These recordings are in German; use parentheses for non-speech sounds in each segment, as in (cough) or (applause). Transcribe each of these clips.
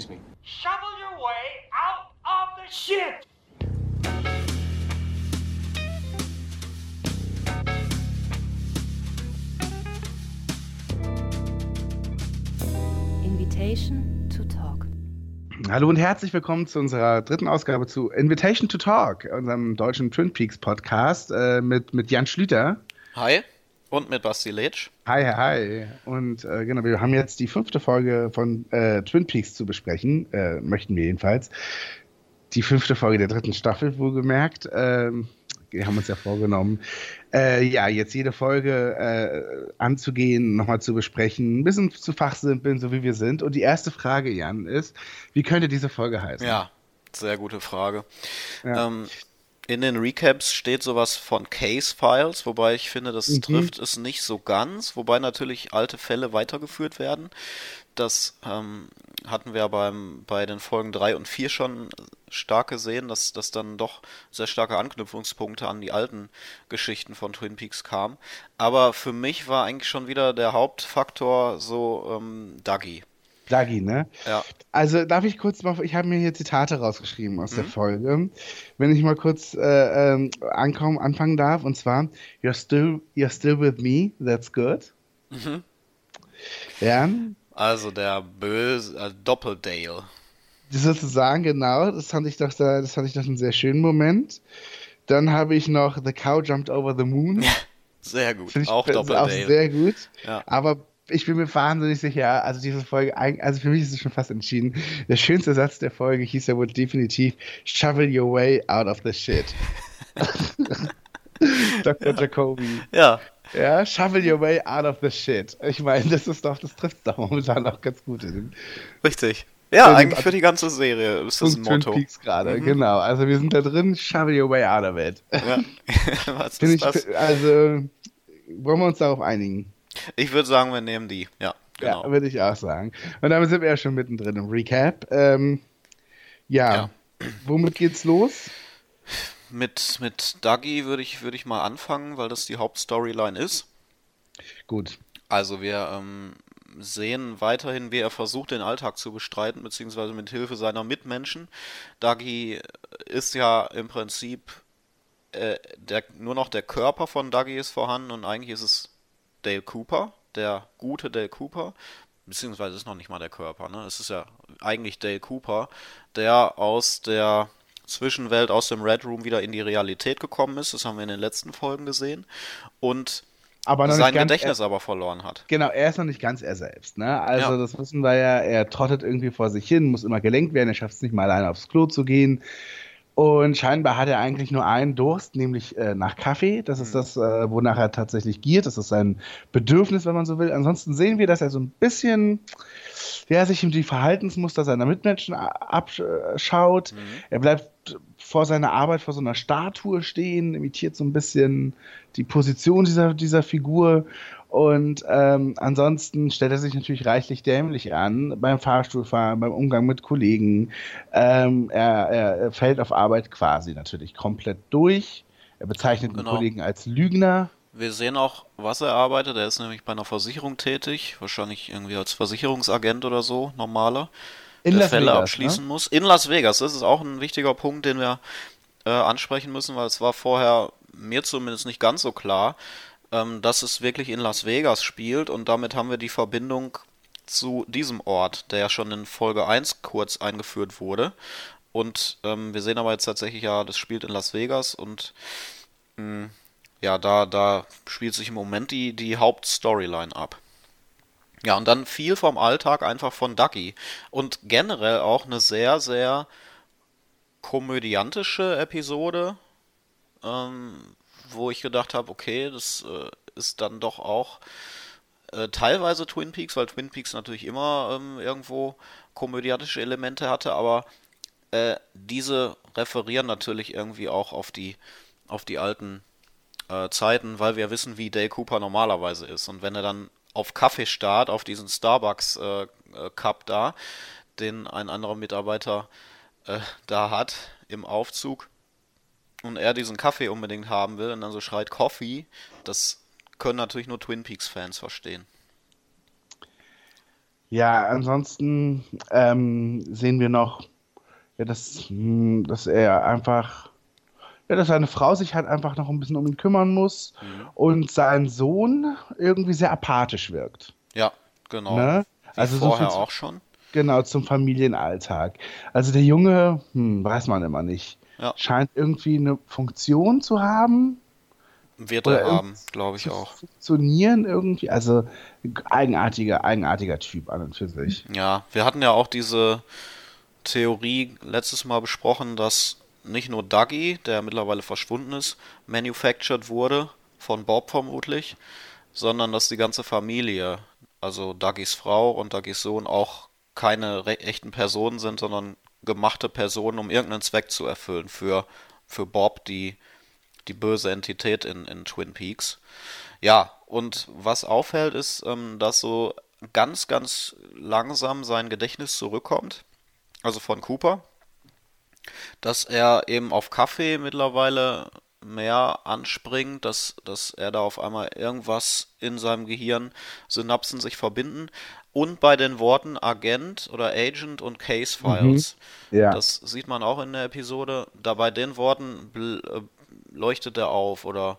Excuse me. Shovel your way out of the shit! Invitation to Talk. Hallo und herzlich willkommen zu unserer dritten Ausgabe zu Invitation to Talk, unserem deutschen Twin Peaks Podcast äh, mit, mit Jan Schlüter. Hi. Und mit Basti Letsch. Hi, hi, hi. Und äh, genau, wir haben jetzt die fünfte Folge von äh, Twin Peaks zu besprechen, äh, möchten wir jedenfalls. Die fünfte Folge der dritten Staffel, wohlgemerkt. Ähm, wir haben uns ja vorgenommen, äh, ja, jetzt jede Folge äh, anzugehen, nochmal zu besprechen, ein bisschen zu fachsimpeln, so wie wir sind. Und die erste Frage, Jan, ist, wie könnte diese Folge heißen? Ja, sehr gute Frage. Ja. Ähm, in den Recaps steht sowas von Case Files, wobei ich finde, das mhm. trifft es nicht so ganz, wobei natürlich alte Fälle weitergeführt werden. Das ähm, hatten wir beim, bei den Folgen 3 und 4 schon stark gesehen, dass, dass dann doch sehr starke Anknüpfungspunkte an die alten Geschichten von Twin Peaks kamen. Aber für mich war eigentlich schon wieder der Hauptfaktor so ähm, Dougie. Dagi, ne? Ja. Also darf ich kurz mal, ich habe mir hier Zitate rausgeschrieben aus mhm. der Folge. Wenn ich mal kurz äh, ankommen, anfangen darf, und zwar, you're still, you're still with me, that's good. Mhm. Ja. Also der böse äh, Doppeldale. Sozusagen, genau. Das fand ich doch, da, das fand ich doch einen sehr schönen Moment. Dann habe ich noch The Cow Jumped Over the Moon. (laughs) sehr gut. Ich, auch Doppeldale. Auch sehr gut. Ja. Aber ich bin mir wahnsinnig sicher, also diese Folge, also für mich ist es schon fast entschieden. Der schönste Satz der Folge hieß ja wohl definitiv Shovel your way out of the shit. (laughs) Dr. Ja. Jacoby. Ja. Ja, shovel your way out of the shit. Ich meine, das ist doch, das trifft doch momentan auch ganz gut. Richtig. Ja, eigentlich für die ganze Serie ist das ein Motto. Peaks gerade, mhm. genau. Also wir sind da drin, shovel your way out of it. Ja. (laughs) Was ist ich, das? Also, wollen wir uns darauf einigen? Ich würde sagen, wir nehmen die, ja. Genau. Ja, würde ich auch sagen. Und damit sind wir ja schon mittendrin im Recap. Ähm, ja. ja. womit geht's los? Mit, mit Dougie würde ich, würd ich mal anfangen, weil das die Hauptstoryline ist. Gut. Also wir ähm, sehen weiterhin, wie er versucht, den Alltag zu bestreiten, beziehungsweise mit Hilfe seiner Mitmenschen. Dougie ist ja im Prinzip äh, der, nur noch der Körper von Dougie ist vorhanden und eigentlich ist es Dale Cooper, der gute Dale Cooper, beziehungsweise ist noch nicht mal der Körper, ne? Es ist ja eigentlich Dale Cooper, der aus der Zwischenwelt, aus dem Red Room wieder in die Realität gekommen ist. Das haben wir in den letzten Folgen gesehen. Und sein Gedächtnis er, aber verloren hat. Genau, er ist noch nicht ganz er selbst. Ne? Also, ja. das wissen wir ja, er trottet irgendwie vor sich hin, muss immer gelenkt werden, er schafft es nicht mal alleine aufs Klo zu gehen. Und scheinbar hat er eigentlich nur einen Durst, nämlich äh, nach Kaffee. Das ist mhm. das, äh, wonach er tatsächlich giert. Das ist sein Bedürfnis, wenn man so will. Ansonsten sehen wir, dass er so ein bisschen, ja, sich ihm die Verhaltensmuster seiner Mitmenschen abschaut. Mhm. Er bleibt vor seiner Arbeit vor so einer Statue stehen, imitiert so ein bisschen die Position dieser, dieser Figur und ähm, ansonsten stellt er sich natürlich reichlich dämlich an beim Fahrstuhlfahren, beim Umgang mit Kollegen. Ähm, er, er, fällt auf Arbeit quasi natürlich komplett durch. Er bezeichnet genau. den Kollegen als Lügner. Wir sehen auch, was er arbeitet. Er ist nämlich bei einer Versicherung tätig, wahrscheinlich irgendwie als Versicherungsagent oder so, normaler, in der Las Fälle Vegas, abschließen ne? muss. In Las Vegas, das ist auch ein wichtiger Punkt, den wir äh, ansprechen müssen, weil es war vorher mir zumindest nicht ganz so klar, ähm, dass es wirklich in Las Vegas spielt und damit haben wir die Verbindung zu diesem Ort, der ja schon in Folge 1 kurz eingeführt wurde. Und ähm, wir sehen aber jetzt tatsächlich ja, das spielt in Las Vegas und mh, hm, ja, da, da spielt sich im Moment die, die Hauptstoryline ab. Ja, und dann viel vom Alltag einfach von Ducky. Und generell auch eine sehr, sehr komödiantische Episode. Ähm, wo ich gedacht habe, okay, das äh, ist dann doch auch äh, teilweise Twin Peaks, weil Twin Peaks natürlich immer ähm, irgendwo komödiantische Elemente hatte, aber äh, diese referieren natürlich irgendwie auch auf die auf die alten äh, Zeiten, weil wir wissen, wie Dale Cooper normalerweise ist. Und wenn er dann auf Kaffee starrt, auf diesen Starbucks äh, äh, Cup da, den ein anderer Mitarbeiter da hat im Aufzug, und er diesen Kaffee unbedingt haben will und dann so schreit Coffee, das können natürlich nur Twin Peaks Fans verstehen. Ja, ansonsten ähm, sehen wir noch, ja, dass, hm, dass er einfach, ja, dass seine Frau sich halt einfach noch ein bisschen um ihn kümmern muss mhm. und sein Sohn irgendwie sehr apathisch wirkt. Ja, genau. Ne? also vorher so auch schon. Genau, zum Familienalltag. Also der Junge, hm, weiß man immer nicht. Ja. Scheint irgendwie eine Funktion zu haben. Wird er haben, glaube ich auch. Funktionieren irgendwie, also eigenartiger, eigenartiger Typ an und für sich. Ja, wir hatten ja auch diese Theorie letztes Mal besprochen, dass nicht nur Dougie, der mittlerweile verschwunden ist, manufactured wurde, von Bob vermutlich, sondern dass die ganze Familie, also Dougies Frau und Dougies Sohn, auch keine echten Personen sind, sondern gemachte Personen, um irgendeinen Zweck zu erfüllen für, für Bob, die, die böse Entität in, in Twin Peaks. Ja, und was auffällt, ist, ähm, dass so ganz, ganz langsam sein Gedächtnis zurückkommt. Also von Cooper. Dass er eben auf Kaffee mittlerweile mehr anspringt, dass, dass er da auf einmal irgendwas in seinem Gehirn, Synapsen sich verbinden und bei den Worten Agent oder Agent und Case Files. Mhm. Ja. Das sieht man auch in der Episode. Da bei den Worten äh, leuchtet er auf oder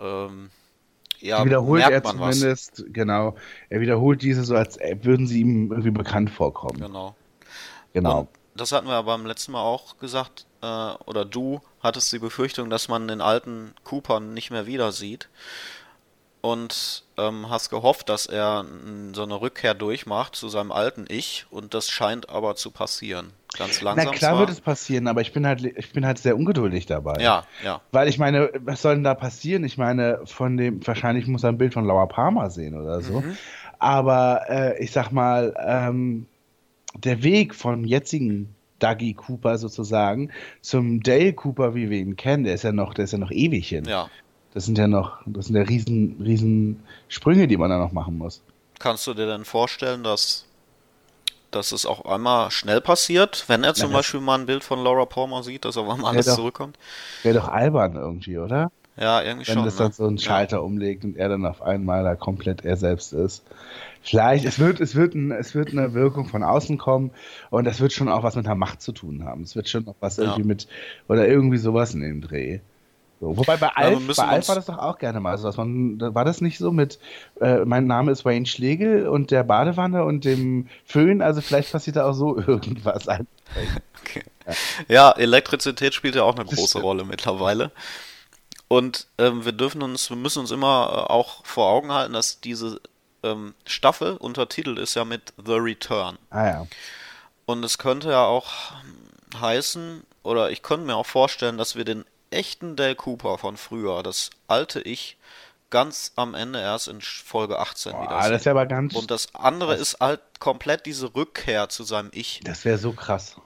ähm, ja, wiederholt er zumindest, was. genau. Er wiederholt diese so, als würden sie ihm irgendwie bekannt vorkommen. Genau. Genau. Und das hatten wir aber beim letzten Mal auch gesagt, äh, oder du hattest die Befürchtung, dass man den alten Cooper nicht mehr wieder sieht und ähm, hast gehofft, dass er so eine Rückkehr durchmacht zu seinem alten Ich und das scheint aber zu passieren. Ganz langsam. Na klar zwar. wird es passieren, aber ich bin halt ich bin halt sehr ungeduldig dabei. Ja, ja. Weil ich meine, was soll denn da passieren? Ich meine, von dem wahrscheinlich muss er ein Bild von Laura Palmer sehen oder so. Mhm. Aber äh, ich sag mal, ähm, der Weg vom jetzigen Dougie Cooper sozusagen zum Dale Cooper, wie wir ihn kennen, der ist ja noch, der ist ja noch ewig hin. Ja. Das sind ja noch, das sind ja riesen, riesen Sprünge, die man da noch machen muss. Kannst du dir denn vorstellen, dass, dass es auch einmal schnell passiert, wenn er zum ja, Beispiel mal ein Bild von Laura Palmer sieht, dass auf einmal alles doch, zurückkommt? Wäre doch albern irgendwie, oder? Ja, irgendwie wenn schon. Wenn das dann ne? so einen Schalter ja. umlegt und er dann auf einmal da komplett er selbst ist. Vielleicht, es wird, es wird, ein, es wird eine Wirkung von außen kommen und das wird schon auch was mit der Macht zu tun haben. Es wird schon noch was irgendwie mit, oder irgendwie sowas in dem Dreh. So, wobei bei Alf, ja, bei Alf war das doch auch gerne mal so, dass man, war das nicht so mit, äh, mein Name ist Wayne Schlegel und der Badewanne und dem Föhn, also vielleicht passiert da auch so (laughs) irgendwas. (laughs) Okay. Ja. ja, Elektrizität spielt ja auch eine große Rolle mittlerweile. Und ähm, wir dürfen uns, wir müssen uns immer äh, auch vor Augen halten, dass diese ähm, Staffel untertitelt ist ja mit The Return. Ah ja. Und es könnte ja auch heißen, oder ich könnte mir auch vorstellen, dass wir den echten Dale Cooper von früher, das alte Ich, ganz am Ende erst in Folge 18 Boah, wieder. Das ist aber ganz Und das andere ist halt komplett diese Rückkehr zu seinem Ich. Das wäre so krass.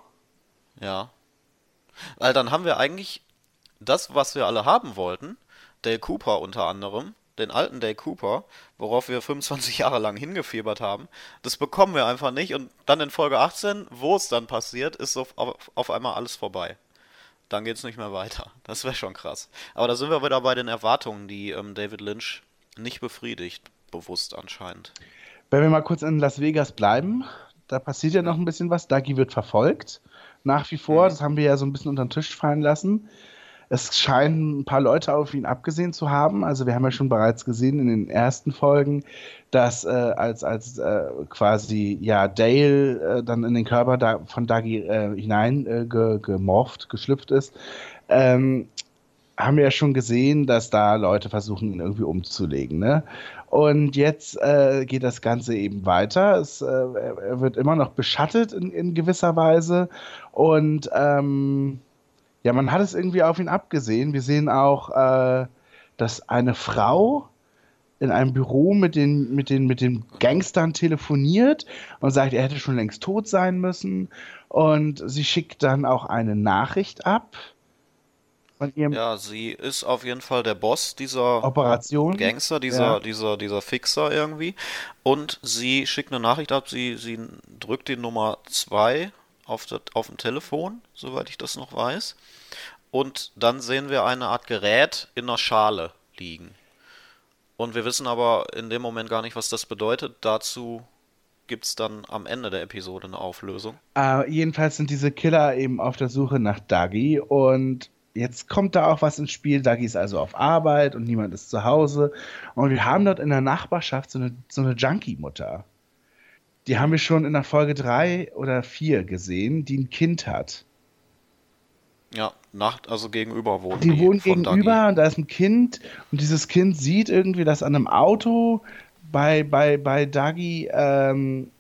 Ja. Weil dann haben wir eigentlich das, was wir alle haben wollten, Dale Cooper unter anderem, den alten Dale Cooper, worauf wir 25 (laughs) Jahre lang hingefiebert haben, das bekommen wir einfach nicht und dann in Folge 18, wo es dann passiert, ist auf, auf, auf einmal alles vorbei dann geht es nicht mehr weiter. Das wäre schon krass. Aber da sind wir wieder bei den Erwartungen, die ähm, David Lynch nicht befriedigt, bewusst anscheinend. Wenn wir mal kurz in Las Vegas bleiben, da passiert ja noch ein bisschen was. Dagi wird verfolgt, nach wie vor. Mhm. Das haben wir ja so ein bisschen unter den Tisch fallen lassen. Es scheinen ein paar Leute auf ihn abgesehen zu haben. Also wir haben ja schon bereits gesehen in den ersten Folgen, dass äh, als, als äh, quasi ja Dale äh, dann in den Körper da, von Dagi äh, hinein äh, ge, gemorpht, geschlüpft ist, ähm, haben wir ja schon gesehen, dass da Leute versuchen, ihn irgendwie umzulegen. Ne? Und jetzt äh, geht das Ganze eben weiter. Es, äh, er wird immer noch beschattet in, in gewisser Weise. Und ähm, ja, man hat es irgendwie auf ihn abgesehen. Wir sehen auch, äh, dass eine Frau in einem Büro mit den, mit, den, mit den Gangstern telefoniert und sagt, er hätte schon längst tot sein müssen. Und sie schickt dann auch eine Nachricht ab. Ja, sie ist auf jeden Fall der Boss dieser Operation. Gangster, dieser, ja. dieser, dieser Fixer irgendwie. Und sie schickt eine Nachricht ab, sie, sie drückt die Nummer 2 auf, das, auf dem Telefon, soweit ich das noch weiß. Und dann sehen wir eine Art Gerät in einer Schale liegen. Und wir wissen aber in dem Moment gar nicht, was das bedeutet. Dazu gibt es dann am Ende der Episode eine Auflösung. Äh, jedenfalls sind diese Killer eben auf der Suche nach Dagi und jetzt kommt da auch was ins Spiel. Dagi ist also auf Arbeit und niemand ist zu Hause. Und wir haben dort in der Nachbarschaft so eine, so eine Junkie-Mutter. Die haben wir schon in der Folge 3 oder 4 gesehen, die ein Kind hat. Ja, Nacht, also gegenüber wohnen die. Die wohnen gegenüber Dagi. und da ist ein Kind und dieses Kind sieht irgendwie, dass an einem Auto bei, bei, bei Dagi ähm,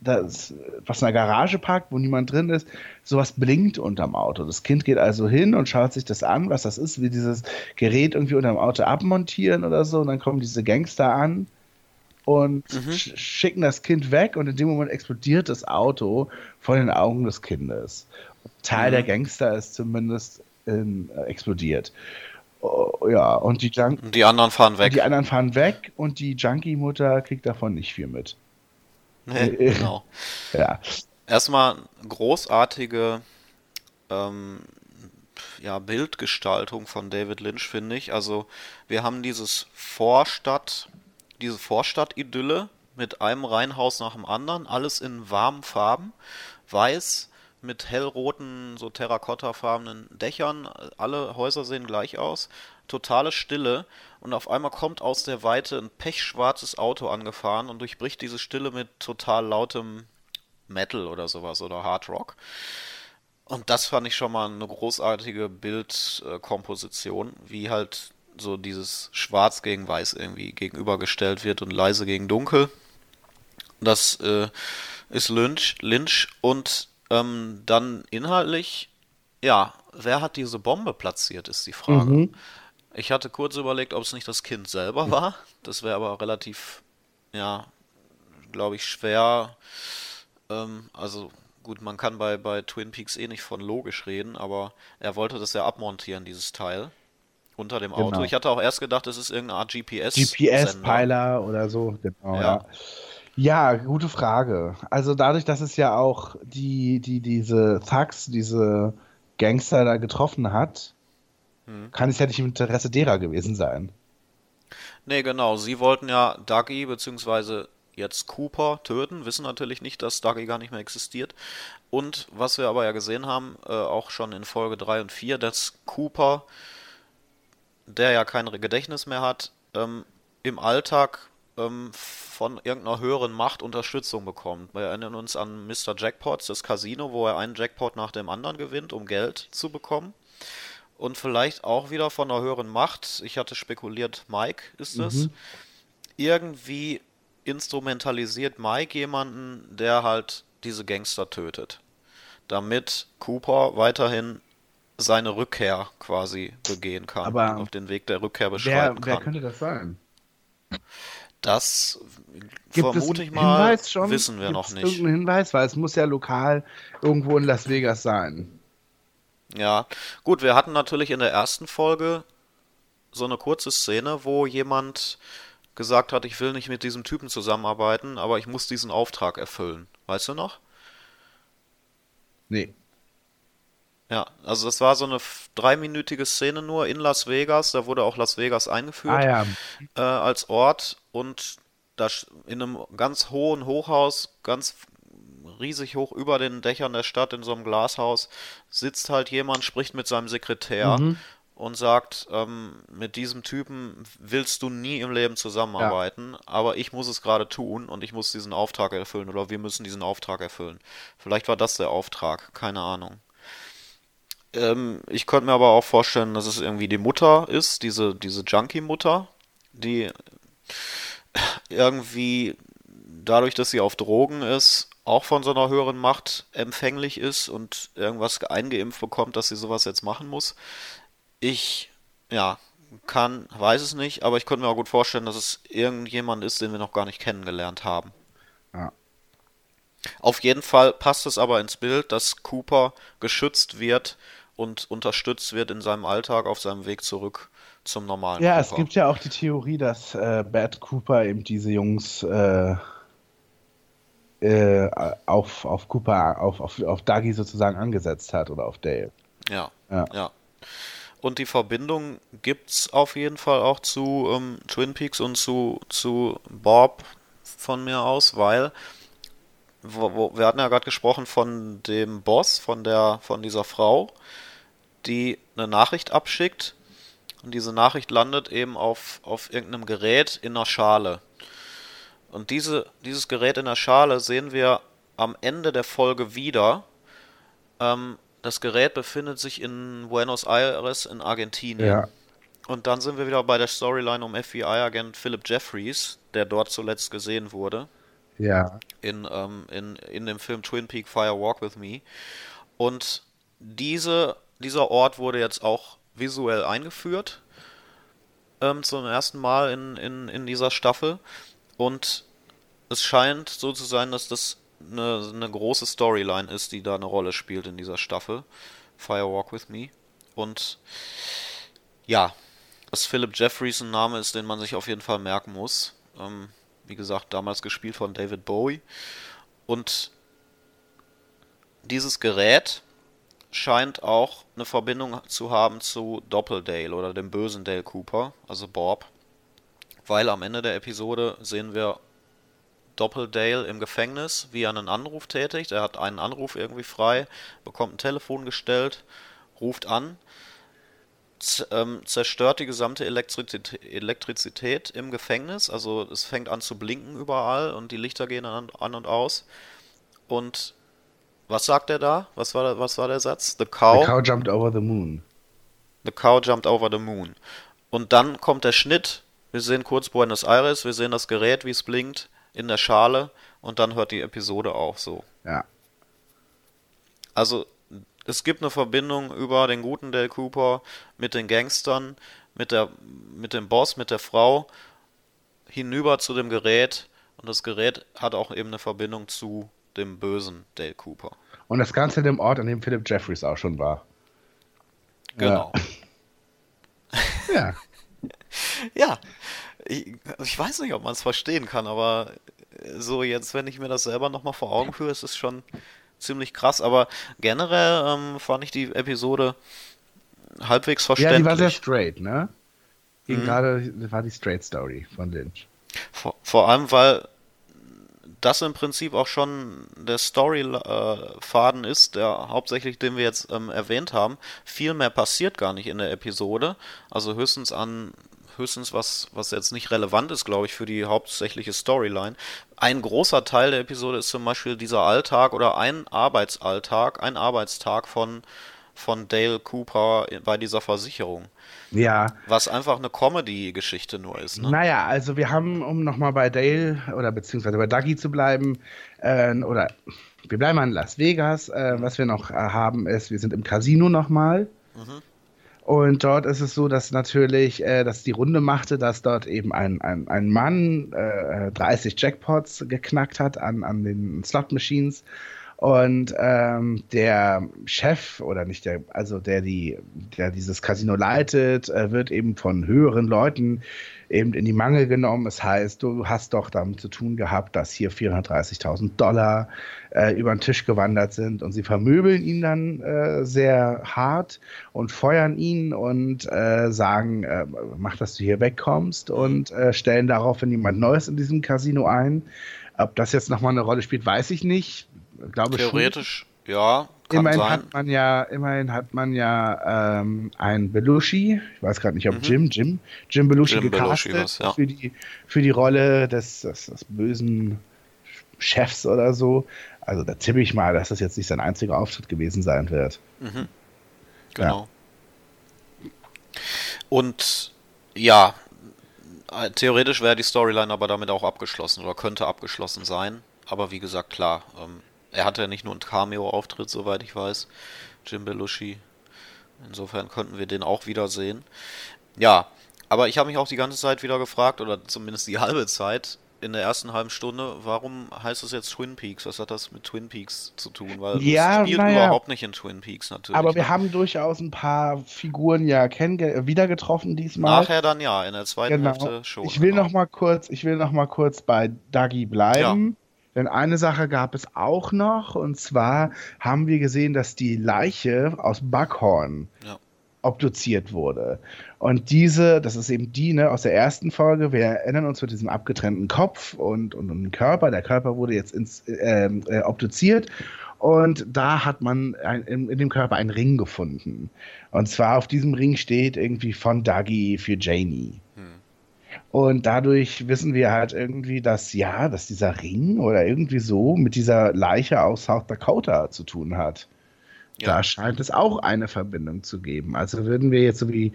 das, was in der Garage parkt, wo niemand drin ist, sowas blinkt unterm Auto. Das Kind geht also hin und schaut sich das an, was das ist, wie dieses Gerät irgendwie unterm Auto abmontieren oder so. Und dann kommen diese Gangster an und mhm. schicken das Kind weg und in dem Moment explodiert das Auto vor den Augen des Kindes. Teil mhm. der Gangster ist zumindest in, äh, explodiert. Oh, ja, und die, Junk die anderen fahren weg. Die anderen fahren weg und die Junkie-Mutter kriegt davon nicht viel mit. Nee, (laughs) genau. ja. Erstmal großartige ähm, ja, Bildgestaltung von David Lynch, finde ich. Also, wir haben dieses Vorstadt, diese Vorstadt-Idylle mit einem Reihenhaus nach dem anderen, alles in warmen Farben, weiß mit hellroten, so terrakottafarbenen Dächern. Alle Häuser sehen gleich aus. Totale Stille. Und auf einmal kommt aus der Weite ein pechschwarzes Auto angefahren und durchbricht diese Stille mit total lautem Metal oder sowas oder Hard Rock. Und das fand ich schon mal eine großartige Bildkomposition, wie halt so dieses Schwarz gegen Weiß irgendwie gegenübergestellt wird und leise gegen Dunkel. Das äh, ist Lynch, Lynch und ähm, dann inhaltlich, ja, wer hat diese Bombe platziert, ist die Frage. Mhm. Ich hatte kurz überlegt, ob es nicht das Kind selber war. Das wäre aber relativ, ja, glaube ich, schwer. Ähm, also gut, man kann bei, bei Twin Peaks eh nicht von logisch reden, aber er wollte das ja abmontieren, dieses Teil. Unter dem Auto. Genau. Ich hatte auch erst gedacht, es ist irgendeine Art GPS. GPS-Peiler oder so, genau, ja. ja. Gute Frage. Also dadurch, dass es ja auch die, die, diese Thugs, diese Gangster da getroffen hat, hm. kann es ja nicht im Interesse derer gewesen sein. Nee, genau. Sie wollten ja Dougie bzw. jetzt Cooper töten, wissen natürlich nicht, dass Dougie gar nicht mehr existiert. Und was wir aber ja gesehen haben, äh, auch schon in Folge 3 und 4, dass Cooper, der ja kein Gedächtnis mehr hat, ähm, im Alltag ähm, von irgendeiner höheren Macht Unterstützung bekommt. Wir erinnern uns an Mr. Jackpots, das Casino, wo er einen Jackpot nach dem anderen gewinnt, um Geld zu bekommen. Und vielleicht auch wieder von einer höheren Macht, ich hatte spekuliert, Mike ist es, mhm. irgendwie instrumentalisiert Mike jemanden, der halt diese Gangster tötet. Damit Cooper weiterhin seine Rückkehr quasi begehen kann. Aber auf den Weg der Rückkehr beschreiten wer, wer kann. Wer könnte das sein? Das Gibt vermute ich mal, schon? wissen wir Gibt's noch nicht. Irgendeinen Hinweis, weil es muss ja lokal irgendwo in Las Vegas sein. Ja, gut, wir hatten natürlich in der ersten Folge so eine kurze Szene, wo jemand gesagt hat, ich will nicht mit diesem Typen zusammenarbeiten, aber ich muss diesen Auftrag erfüllen. Weißt du noch? Nee. Ja, also das war so eine dreiminütige Szene nur in Las Vegas. Da wurde auch Las Vegas eingeführt ah, ja. äh, als Ort und da in einem ganz hohen Hochhaus, ganz riesig hoch über den Dächern der Stadt in so einem Glashaus, sitzt halt jemand, spricht mit seinem Sekretär mhm. und sagt, ähm, mit diesem Typen willst du nie im Leben zusammenarbeiten, ja. aber ich muss es gerade tun und ich muss diesen Auftrag erfüllen oder wir müssen diesen Auftrag erfüllen. Vielleicht war das der Auftrag, keine Ahnung. Ähm, ich könnte mir aber auch vorstellen, dass es irgendwie die Mutter ist, diese, diese Junkie-Mutter, die (laughs) irgendwie dadurch, dass sie auf Drogen ist, auch von so einer höheren Macht empfänglich ist und irgendwas eingeimpft bekommt, dass sie sowas jetzt machen muss. Ich, ja, kann, weiß es nicht, aber ich könnte mir auch gut vorstellen, dass es irgendjemand ist, den wir noch gar nicht kennengelernt haben. Ja. Auf jeden Fall passt es aber ins Bild, dass Cooper geschützt wird und unterstützt wird in seinem Alltag auf seinem Weg zurück zum normalen Ja, Cooper. es gibt ja auch die Theorie, dass äh, Bad Cooper eben diese Jungs äh, äh, auf, auf Cooper, auf, auf, auf Dougie sozusagen angesetzt hat oder auf Dale. Ja, ja. ja. Und die Verbindung gibt es auf jeden Fall auch zu ähm, Twin Peaks und zu, zu Bob von mir aus, weil wo, wo, wir hatten ja gerade gesprochen von dem Boss, von der, von dieser Frau, die eine Nachricht abschickt und diese Nachricht landet eben auf, auf irgendeinem Gerät in einer Schale. Und diese, dieses Gerät in der Schale sehen wir am Ende der Folge wieder. Ähm, das Gerät befindet sich in Buenos Aires in Argentinien. Ja. Und dann sind wir wieder bei der Storyline um FBI-Agent Philip Jeffries, der dort zuletzt gesehen wurde. Ja. In, ähm, in, in dem Film Twin Peak Fire Walk with Me. Und diese, dieser Ort wurde jetzt auch visuell eingeführt. Ähm, zum ersten Mal in, in, in dieser Staffel. Und es scheint so zu sein, dass das eine, eine große Storyline ist, die da eine Rolle spielt in dieser Staffel. Fire Walk with Me. Und ja, dass Philip Jeffries ein Name ist, den man sich auf jeden Fall merken muss. Ähm, wie gesagt, damals gespielt von David Bowie. Und dieses Gerät scheint auch eine Verbindung zu haben zu Doppeldale oder dem bösen Dale Cooper, also Bob. Weil am Ende der Episode sehen wir Doppeldale im Gefängnis, wie er einen Anruf tätigt. Er hat einen Anruf irgendwie frei, bekommt ein Telefon gestellt, ruft an ähm, zerstört die gesamte Elektrizität, im Gefängnis. Also es fängt an zu blinken überall und die Lichter gehen an und aus. Und was sagt er da? Was war, der, was war der Satz? The cow, the cow jumped over the moon. The cow jumped over the moon. Und dann kommt der Schnitt. Wir sehen kurz Buenos Aires, wir sehen das Gerät, wie es blinkt, in der Schale und dann hört die Episode auf so. Ja. Also es gibt eine Verbindung über den guten Dale Cooper mit den Gangstern, mit der, mit dem Boss, mit der Frau hinüber zu dem Gerät und das Gerät hat auch eben eine Verbindung zu dem bösen Dale Cooper. Und das Ganze in dem Ort, an dem Philip Jeffries auch schon war. Genau. Ja. ja. (laughs) ja. Ich, ich, weiß nicht, ob man es verstehen kann, aber so jetzt, wenn ich mir das selber nochmal vor Augen führe, ist es schon ziemlich krass, aber generell ähm, fand ich die Episode halbwegs verständlich. Ja, die war sehr straight, ne? Mhm. Gerade war die Straight Story von Lynch. Vor, vor allem, weil das im Prinzip auch schon der Storyfaden äh, ist, der hauptsächlich, den wir jetzt ähm, erwähnt haben. Viel mehr passiert gar nicht in der Episode. Also höchstens an höchstens was, was jetzt nicht relevant ist, glaube ich, für die hauptsächliche Storyline. Ein großer Teil der Episode ist zum Beispiel dieser Alltag oder ein Arbeitsalltag, ein Arbeitstag von, von Dale Cooper bei dieser Versicherung. Ja. Was einfach eine Comedy-Geschichte nur ist. Ne? Naja, also wir haben, um nochmal bei Dale oder beziehungsweise bei Dougie zu bleiben, äh, oder wir bleiben in Las Vegas. Äh, was wir noch äh, haben ist, wir sind im Casino nochmal. Mhm. Und dort ist es so, dass natürlich, äh, dass die Runde machte, dass dort eben ein, ein, ein Mann äh, 30 Jackpots geknackt hat an, an den Slot-Machines. Und ähm, der Chef oder nicht der, also der die, der dieses Casino leitet, äh, wird eben von höheren Leuten eben in die Mangel genommen. Es das heißt, du hast doch damit zu tun gehabt, dass hier 430.000 Dollar äh, über den Tisch gewandert sind und sie vermöbeln ihn dann äh, sehr hart und feuern ihn und äh, sagen, äh, mach, dass du hier wegkommst und äh, stellen daraufhin jemand Neues in diesem Casino ein. Ob das jetzt nochmal eine Rolle spielt, weiß ich nicht. Glaube Theoretisch, schon. ja. Kann immerhin sein. hat man ja, immerhin hat man ja ähm, ein Belushi, ich weiß gerade nicht, ob mhm. Jim, Jim, Jim Belushi Jim gecastet Belushi ja. für, die, für die Rolle des, des, des bösen Chefs oder so. Also da tippe ich mal, dass das jetzt nicht sein einziger Auftritt gewesen sein wird. Mhm. Genau. Ja. Und ja, theoretisch wäre die Storyline aber damit auch abgeschlossen oder könnte abgeschlossen sein. Aber wie gesagt, klar, ähm, er hatte ja nicht nur einen Cameo-Auftritt, soweit ich weiß, Jim Belushi. Insofern könnten wir den auch wiedersehen. Ja, aber ich habe mich auch die ganze Zeit wieder gefragt, oder zumindest die (laughs) halbe Zeit, in der ersten halben Stunde, warum heißt es jetzt Twin Peaks? Was hat das mit Twin Peaks zu tun? Weil ja, es spielt ja. überhaupt nicht in Twin Peaks natürlich. Aber wir ne? haben durchaus ein paar Figuren ja wieder getroffen diesmal. Nachher dann ja, in der zweiten genau. Hälfte schon. Ich will genau. noch mal kurz, ich will noch mal kurz bei Dougie bleiben. Ja. Denn eine Sache gab es auch noch, und zwar haben wir gesehen, dass die Leiche aus Buckhorn ja. obduziert wurde. Und diese, das ist eben die ne, aus der ersten Folge, wir erinnern uns mit diesem abgetrennten Kopf und, und, und Körper. Der Körper wurde jetzt ins, äh, äh, obduziert und da hat man ein, in, in, dem Körper einen Ring gefunden. Und zwar auf diesem Ring steht irgendwie von Dougie für Janie. Und dadurch wissen wir halt irgendwie, dass ja, dass dieser Ring oder irgendwie so mit dieser Leiche aus South Dakota zu tun hat. Ja. Da scheint es auch eine Verbindung zu geben. Also würden wir jetzt so wie,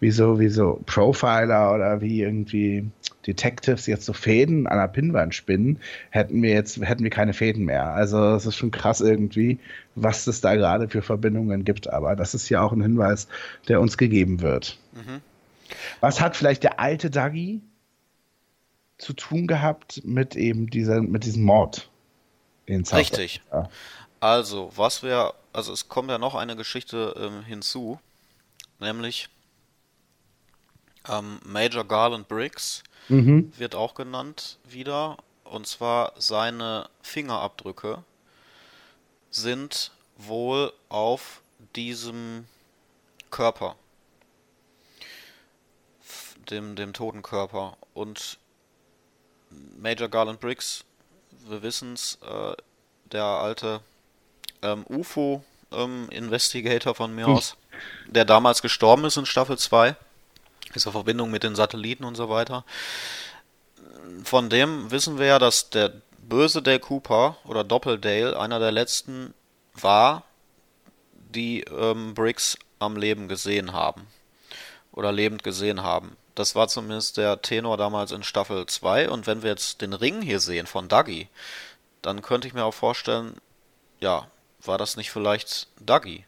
wie so, wie so Profiler oder wie irgendwie Detectives jetzt so Fäden an der Pinnwand spinnen, hätten wir jetzt, hätten wir keine Fäden mehr. Also es ist schon krass irgendwie, was es da gerade für Verbindungen gibt. Aber das ist ja auch ein Hinweis, der uns gegeben wird. Mhm. Was hat vielleicht der alte Dagi zu tun gehabt mit eben dieser, mit diesem Mord? In Richtig. Also, was wir also es kommt ja noch eine Geschichte ähm, hinzu, nämlich ähm, Major Garland Briggs mhm. wird auch genannt wieder, und zwar seine Fingerabdrücke sind wohl auf diesem Körper, dem, dem toten Körper. Und Major Garland Briggs, wir wissen es, äh, der alte ähm, UFO-Investigator ähm, von mir hm. aus, der damals gestorben ist in Staffel 2. Ist in Verbindung mit den Satelliten und so weiter. Von dem wissen wir ja, dass der böse Dale Cooper oder Doppeldale einer der letzten war, die ähm, Briggs am Leben gesehen haben. Oder lebend gesehen haben. Das war zumindest der Tenor damals in Staffel 2. Und wenn wir jetzt den Ring hier sehen von Dougie, dann könnte ich mir auch vorstellen, ja, war das nicht vielleicht Dougie,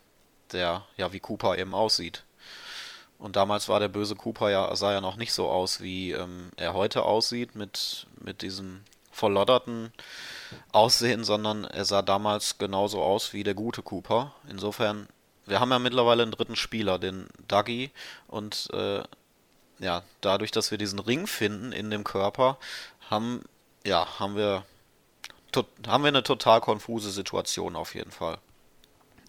der ja wie Cooper eben aussieht? Und damals war der böse Cooper ja, sah ja noch nicht so aus, wie ähm, er heute aussieht, mit, mit diesem verlodderten Aussehen, sondern er sah damals genauso aus wie der gute Cooper. Insofern, wir haben ja mittlerweile einen dritten Spieler, den Dougie, und äh, ja, dadurch, dass wir diesen Ring finden in dem Körper, haben, ja, haben wir haben wir eine total konfuse Situation auf jeden Fall.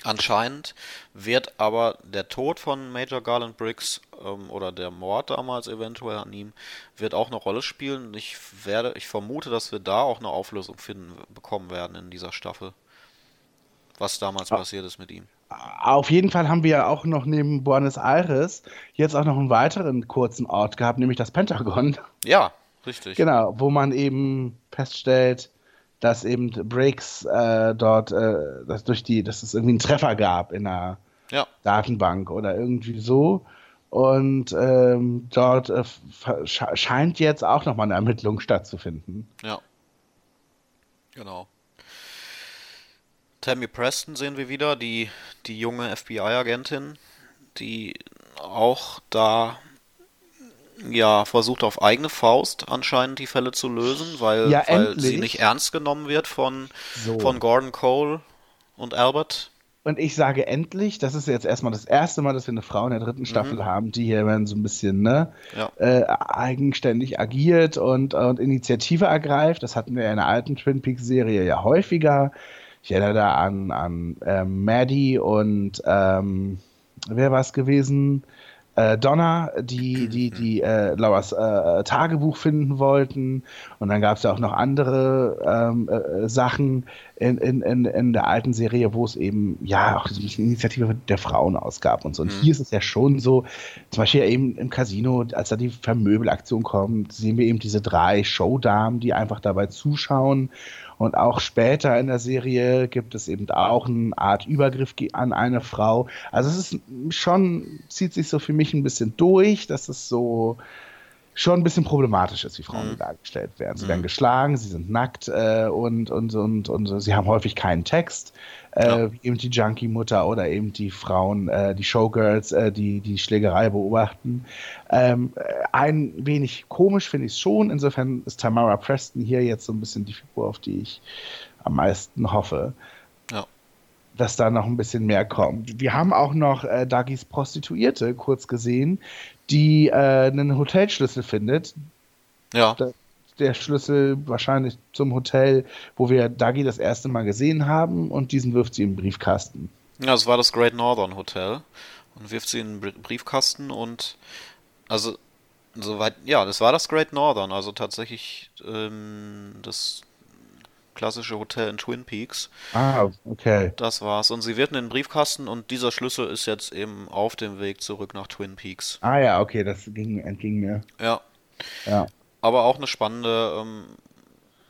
Anscheinend wird aber der Tod von Major Garland Briggs ähm, oder der Mord damals eventuell an ihm wird auch eine Rolle spielen. Ich werde, ich vermute, dass wir da auch eine Auflösung finden bekommen werden in dieser Staffel, was damals ah. passiert ist mit ihm. Auf jeden Fall haben wir ja auch noch neben Buenos Aires jetzt auch noch einen weiteren kurzen Ort gehabt, nämlich das Pentagon. Ja, richtig. Genau, wo man eben feststellt, dass eben Breaks äh, dort, äh, dass durch die, dass es irgendwie einen Treffer gab in der ja. Datenbank oder irgendwie so. Und ähm, dort äh, scheint jetzt auch nochmal eine Ermittlung stattzufinden. Ja. Genau. Tammy Preston sehen wir wieder, die, die junge FBI-Agentin, die auch da ja, versucht auf eigene Faust anscheinend die Fälle zu lösen, weil, ja, weil sie nicht ernst genommen wird von, so. von Gordon Cole und Albert. Und ich sage endlich, das ist jetzt erstmal das erste Mal, dass wir eine Frau in der dritten Staffel mhm. haben, die hier so ein bisschen ne, ja. äh, eigenständig agiert und, und Initiative ergreift. Das hatten wir in der alten Twin Peaks-Serie ja häufiger. Ich erinnere da an, an äh, Maddie und ähm, wer war es gewesen? äh, Donna, die die, die äh, Lauras äh, Tagebuch finden wollten. Und dann gab es ja auch noch andere ähm, äh, Sachen in, in, in, in der alten Serie, wo es eben ja auch so ein bisschen Initiative der Frauen ausgab und so. Und mhm. hier ist es ja schon so, zum Beispiel eben im Casino, als da die Vermöbelaktion kommt, sehen wir eben diese drei Showdamen, die einfach dabei zuschauen und auch später in der Serie gibt es eben auch eine Art Übergriff an eine Frau. Also es ist schon, zieht sich so für mich ein bisschen durch, dass es so schon ein bisschen problematisch ist, wie Frauen mhm. dargestellt werden. Sie mhm. werden geschlagen, sie sind nackt äh, und, und, und, und sie haben häufig keinen Text äh, wie eben die Junkie-Mutter oder eben die Frauen, äh, die Showgirls, äh, die die Schlägerei beobachten. Ähm, äh, ein wenig komisch finde ich es schon. Insofern ist Tamara Preston hier jetzt so ein bisschen die Figur, auf die ich am meisten hoffe. Ja. Dass da noch ein bisschen mehr kommt. Wir haben auch noch äh, Dagis Prostituierte kurz gesehen, die äh, einen Hotelschlüssel findet. Ja. Da, der Schlüssel wahrscheinlich zum Hotel, wo wir Dagi das erste Mal gesehen haben und diesen wirft sie im Briefkasten. Ja, es war das Great Northern Hotel. und wirft sie in den Briefkasten und also soweit, ja, das war das Great Northern, also tatsächlich ähm, das klassische Hotel in Twin Peaks. Ah, okay. Das war's. Und sie wird in den Briefkasten und dieser Schlüssel ist jetzt eben auf dem Weg zurück nach Twin Peaks. Ah ja, okay, das ging, entging mir. Ja. Ja. Aber auch eine spannende ähm,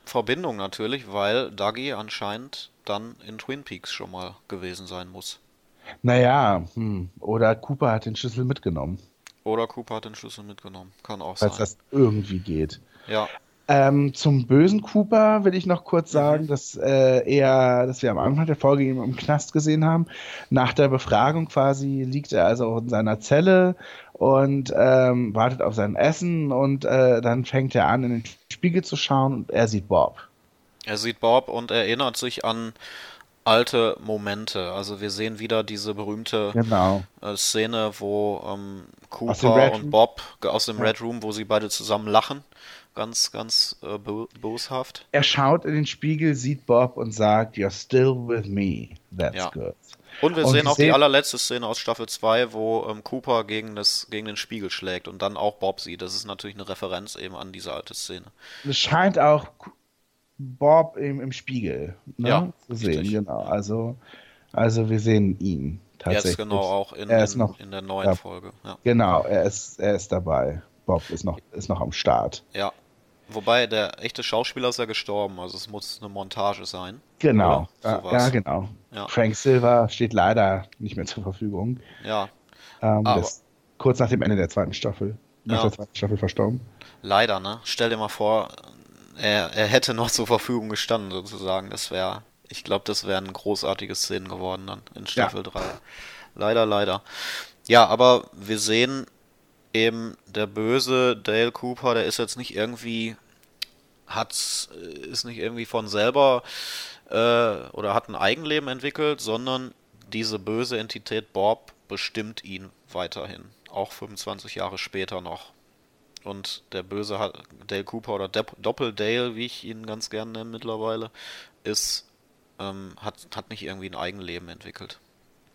Verbindung natürlich, weil Dougie anscheinend dann in Twin Peaks schon mal gewesen sein muss. Naja, hm. oder Cooper hat den Schlüssel mitgenommen. Oder Cooper hat den Schlüssel mitgenommen. Kann auch Falls sein. das irgendwie geht. Ja. Ähm, zum bösen Cooper will ich noch kurz sagen, Mhm. dass äh, er, dass wir am Anfang der Folge ihn im Knast gesehen haben. Nach der Befragung quasi liegt er also auch in seiner Zelle und ähm, wartet auf sein Essen und äh, dann fängt er an, in den Spiegel zu schauen und er sieht Bob. Er sieht Bob und erinnert sich an alte Momente. Also wir sehen wieder diese berühmte Genau. äh, Szene, wo ähm, Cooper und. Bob aus dem Red Room, wo sie beide zusammen lachen. Ganz, ganz äh, bo boshaft. Er schaut in den Spiegel, sieht Bob und sagt, You're still with me. That's Ja. good. Und wir Und sehen auch die sehen- allerletzte Szene aus Staffel 2, wo ähm, Cooper gegen, das, gegen den Spiegel schlägt und dann auch Bob sieht. Das ist natürlich eine Referenz eben an diese alte Szene. Es scheint auch Bob im, im Spiegel ne, Ja, zu sehen, richtig. genau. Also, also wir sehen ihn tatsächlich. Jetzt genau auch in, er ist in, noch, in der neuen ja. Folge. Ja. Genau, er ist, er ist dabei. Bob ist noch, ist noch am Start. ja. Wobei der echte Schauspieler ist ja gestorben, also es muss eine Montage sein. Genau, ja, ja, genau. Ja. Frank Silver steht leider nicht mehr zur Verfügung. Ja, Ähm, ist kurz nach dem Ende der zweiten Staffel, nach Ja. der zweiten Staffel verstorben. leider, ne? Stell dir mal vor, er, er hätte noch zur Verfügung gestanden, sozusagen. Das wäre, ich glaube, das wären großartige Szenen geworden dann in Staffel 3. Leider, leider. Ja, aber wir sehen eben, der böse Dale Cooper, der ist jetzt nicht irgendwie, hat, ist nicht irgendwie von selber äh, oder hat ein Eigenleben entwickelt, sondern diese böse Entität Bob bestimmt ihn weiterhin. Auch 25 Jahre später noch. Und der böse hat- Dale Cooper oder Depp, Doppeldale, wie ich ihn ganz gern nenne mittlerweile, ist, ähm, hat, hat nicht irgendwie ein Eigenleben entwickelt.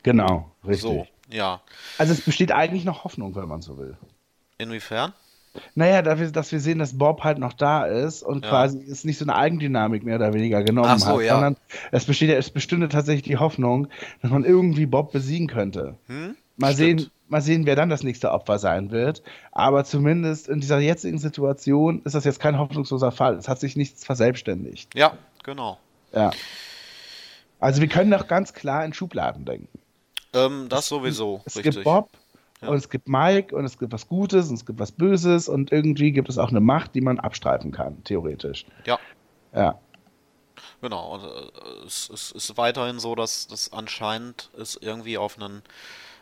Genau, richtig. So, ja. Also es besteht eigentlich noch Hoffnung, wenn man so will. Inwiefern? Naja, dass wir, dass wir sehen, dass Bob halt noch da ist und Ja. quasi es nicht so eine Eigendynamik mehr oder weniger genommen Ach so, hat, ja. sondern es besteht es bestünde tatsächlich die Hoffnung, dass man irgendwie Bob besiegen könnte. Hm? Mal Stimmt. sehen, mal sehen, wer dann das nächste Opfer sein wird. Aber zumindest in dieser jetzigen Situation ist das jetzt kein hoffnungsloser Fall. Es hat sich nichts verselbstständigt. Ja, genau. Ja. Also wir können doch ganz klar in Schubladen denken. Ähm, das sowieso, Es richtig. gibt Bob Ja. und es gibt Mike und es gibt was Gutes und es gibt was Böses und irgendwie gibt es auch eine Macht, die man abstreifen kann, theoretisch. Ja, Ja. genau. Und, äh, es, es ist weiterhin so, dass das anscheinend es irgendwie auf einen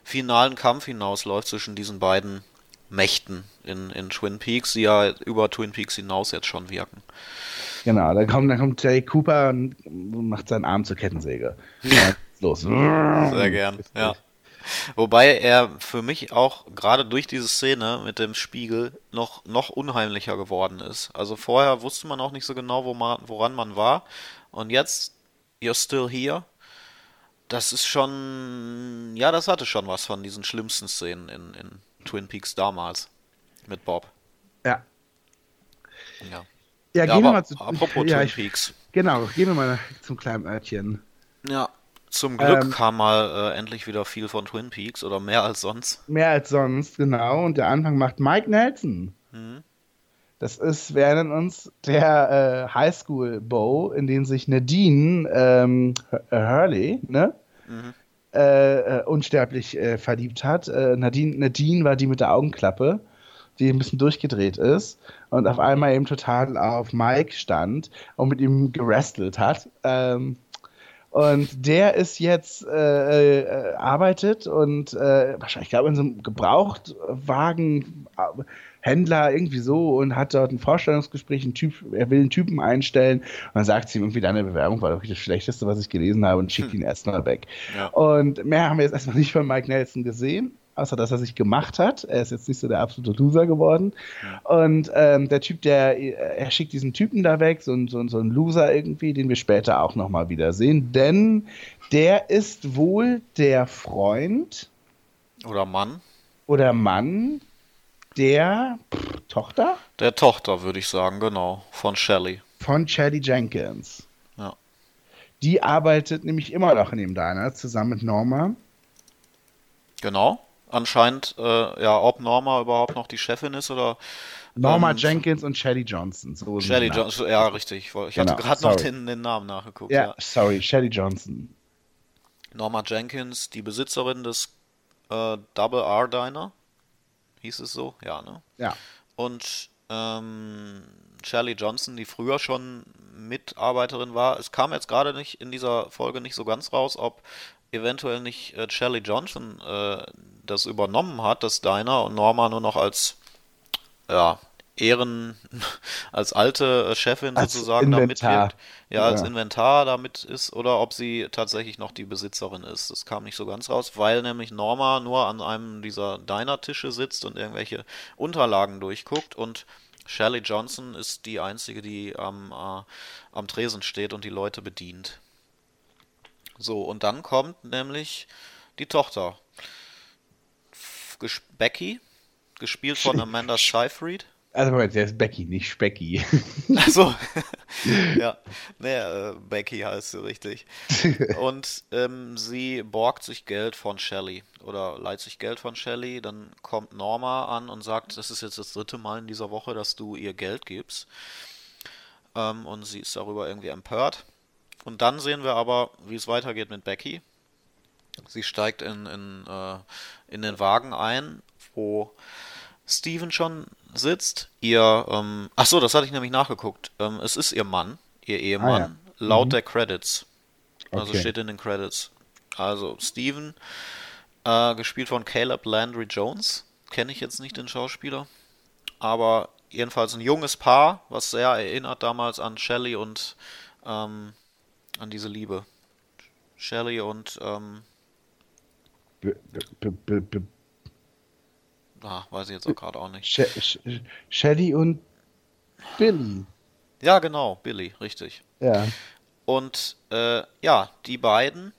finalen Kampf hinausläuft zwischen diesen beiden Mächten in, in Twin Peaks, die ja über Twin Peaks hinaus jetzt schon wirken. Genau, dann kommt, dann kommt Jay Cooper und macht seinen Arm zur Kettensäge. Ja, (laughs) los. Sehr gern, ja. Wobei er für mich auch gerade durch diese Szene mit dem Spiegel noch, noch unheimlicher geworden ist. Also vorher wusste man auch nicht so genau, wo man, woran man war. Und jetzt, you're still here. Das ist schon, ja, das hatte schon was von diesen schlimmsten Szenen in, in Twin Peaks damals. Mit Bob. Ja. Ja, Ja, ja gehen wir mal zu. apropos (laughs) ja, Twin ich, Peaks. genau, gehen wir mal zum kleinen Örtchen. Zum Glück Ähm, kam mal äh, endlich wieder viel von Twin Peaks oder mehr als sonst. Mehr als sonst, genau. Und der Anfang macht Mike Nelson. Mhm. Das ist, wir erinnern uns, der äh, Highschool-Bow, in den sich Nadine ähm, Hur- Hurley, ne? Mhm. Äh, äh, unsterblich äh, verliebt hat. Äh, Nadine, Nadine war die mit der Augenklappe, die ein bisschen durchgedreht ist und auf einmal eben total auf Mike stand und mit ihm gerestelt hat. Ähm, und der ist jetzt, äh, äh, arbeitet und äh, wahrscheinlich, ich glaube, in so einem Gebrauchtwagen. Äh, irgendwie so und hat dort ein Vorstellungsgespräch, ein Typ, er will einen Typen einstellen und dann sagt sie ihm irgendwie, deine Bewerbung war doch das Schlechteste, was ich gelesen habe und schickt ihn erstmal weg. Ja. Und mehr haben wir jetzt erstmal nicht von Mike Nelson gesehen, außer dass er sich gemacht hat. Er ist jetzt nicht so der absolute Loser geworden. Und ähm, der Typ, der, er schickt diesen Typen da weg, so ein, so, so ein Loser irgendwie, den wir später auch nochmal wiedersehen, denn der ist wohl der Freund Oder Mann. Oder Mann der pff, Tochter? Der Tochter, würde ich sagen, genau. Von Shelley. Von Shelley Jenkins. Ja. Die arbeitet nämlich immer noch in dem Diner zusammen mit Norma. Genau. Anscheinend, äh, ja, ob Norma überhaupt noch die Chefin ist oder. Norma ähm, Jenkins und Shelley Johnson. So Shelley Johnson, ja, richtig. Ich hatte Genau, gerade noch den, den Namen nachgeguckt. Ja, Ja. sorry, Shelley Johnson. Norma Jenkins, die Besitzerin des äh, Double R Diner. Hieß es so? Ja, ne? Ja. Und ähm, Shirley Johnson, die früher schon Mitarbeiterin war. Es kam jetzt gerade nicht in dieser Folge nicht so ganz raus, ob eventuell nicht äh, Shirley Johnson äh, das übernommen hat, das Diner, und Norma nur noch als ja, Ehren, (laughs) als alte äh, Chefin Als sozusagen da Inventar. mitwirkt. Ja, als Ja. Inventar damit ist oder ob sie tatsächlich noch die Besitzerin ist. Das kam nicht so ganz raus, weil nämlich Norma nur an einem dieser Diner-Tische sitzt und irgendwelche Unterlagen durchguckt und Shirley Johnson ist die einzige, die am, äh, am Tresen steht und die Leute bedient. So, und dann kommt nämlich die Tochter. Ges- Becky, gespielt von Amanda Seyfried. Also Moment, der ist Becky, nicht Specky. Also, (laughs) ja, nee, äh, Becky heißt sie richtig. (laughs) Und ähm, sie borgt sich Geld von Shelley oder leiht sich Geld von Shelley. Dann kommt Norma an und sagt, das ist jetzt das dritte Mal in dieser Woche, dass du ihr Geld gibst. Ähm, und sie ist darüber irgendwie empört. Und dann sehen wir aber, wie es weitergeht mit Becky. Sie steigt in, in, äh, in den Wagen ein, wo Steven schon sitzt. Ihr, ähm, ach so, das hatte ich nämlich nachgeguckt. Ähm, es ist ihr Mann, ihr Ehemann, laut der Credits. Also Okay. steht in den Credits. Also Steven, äh, gespielt von Caleb Landry Jones. Kenne ich jetzt nicht den Schauspieler. Aber jedenfalls ein junges Paar, was sehr erinnert damals an Shelley und ähm, an diese Liebe. Shelley und ähm, Ah, weiß ich jetzt auch gerade auch nicht. She Sh Shelley und Billy. Ja, genau, Billy, richtig. Ja. Und äh, ja, die beiden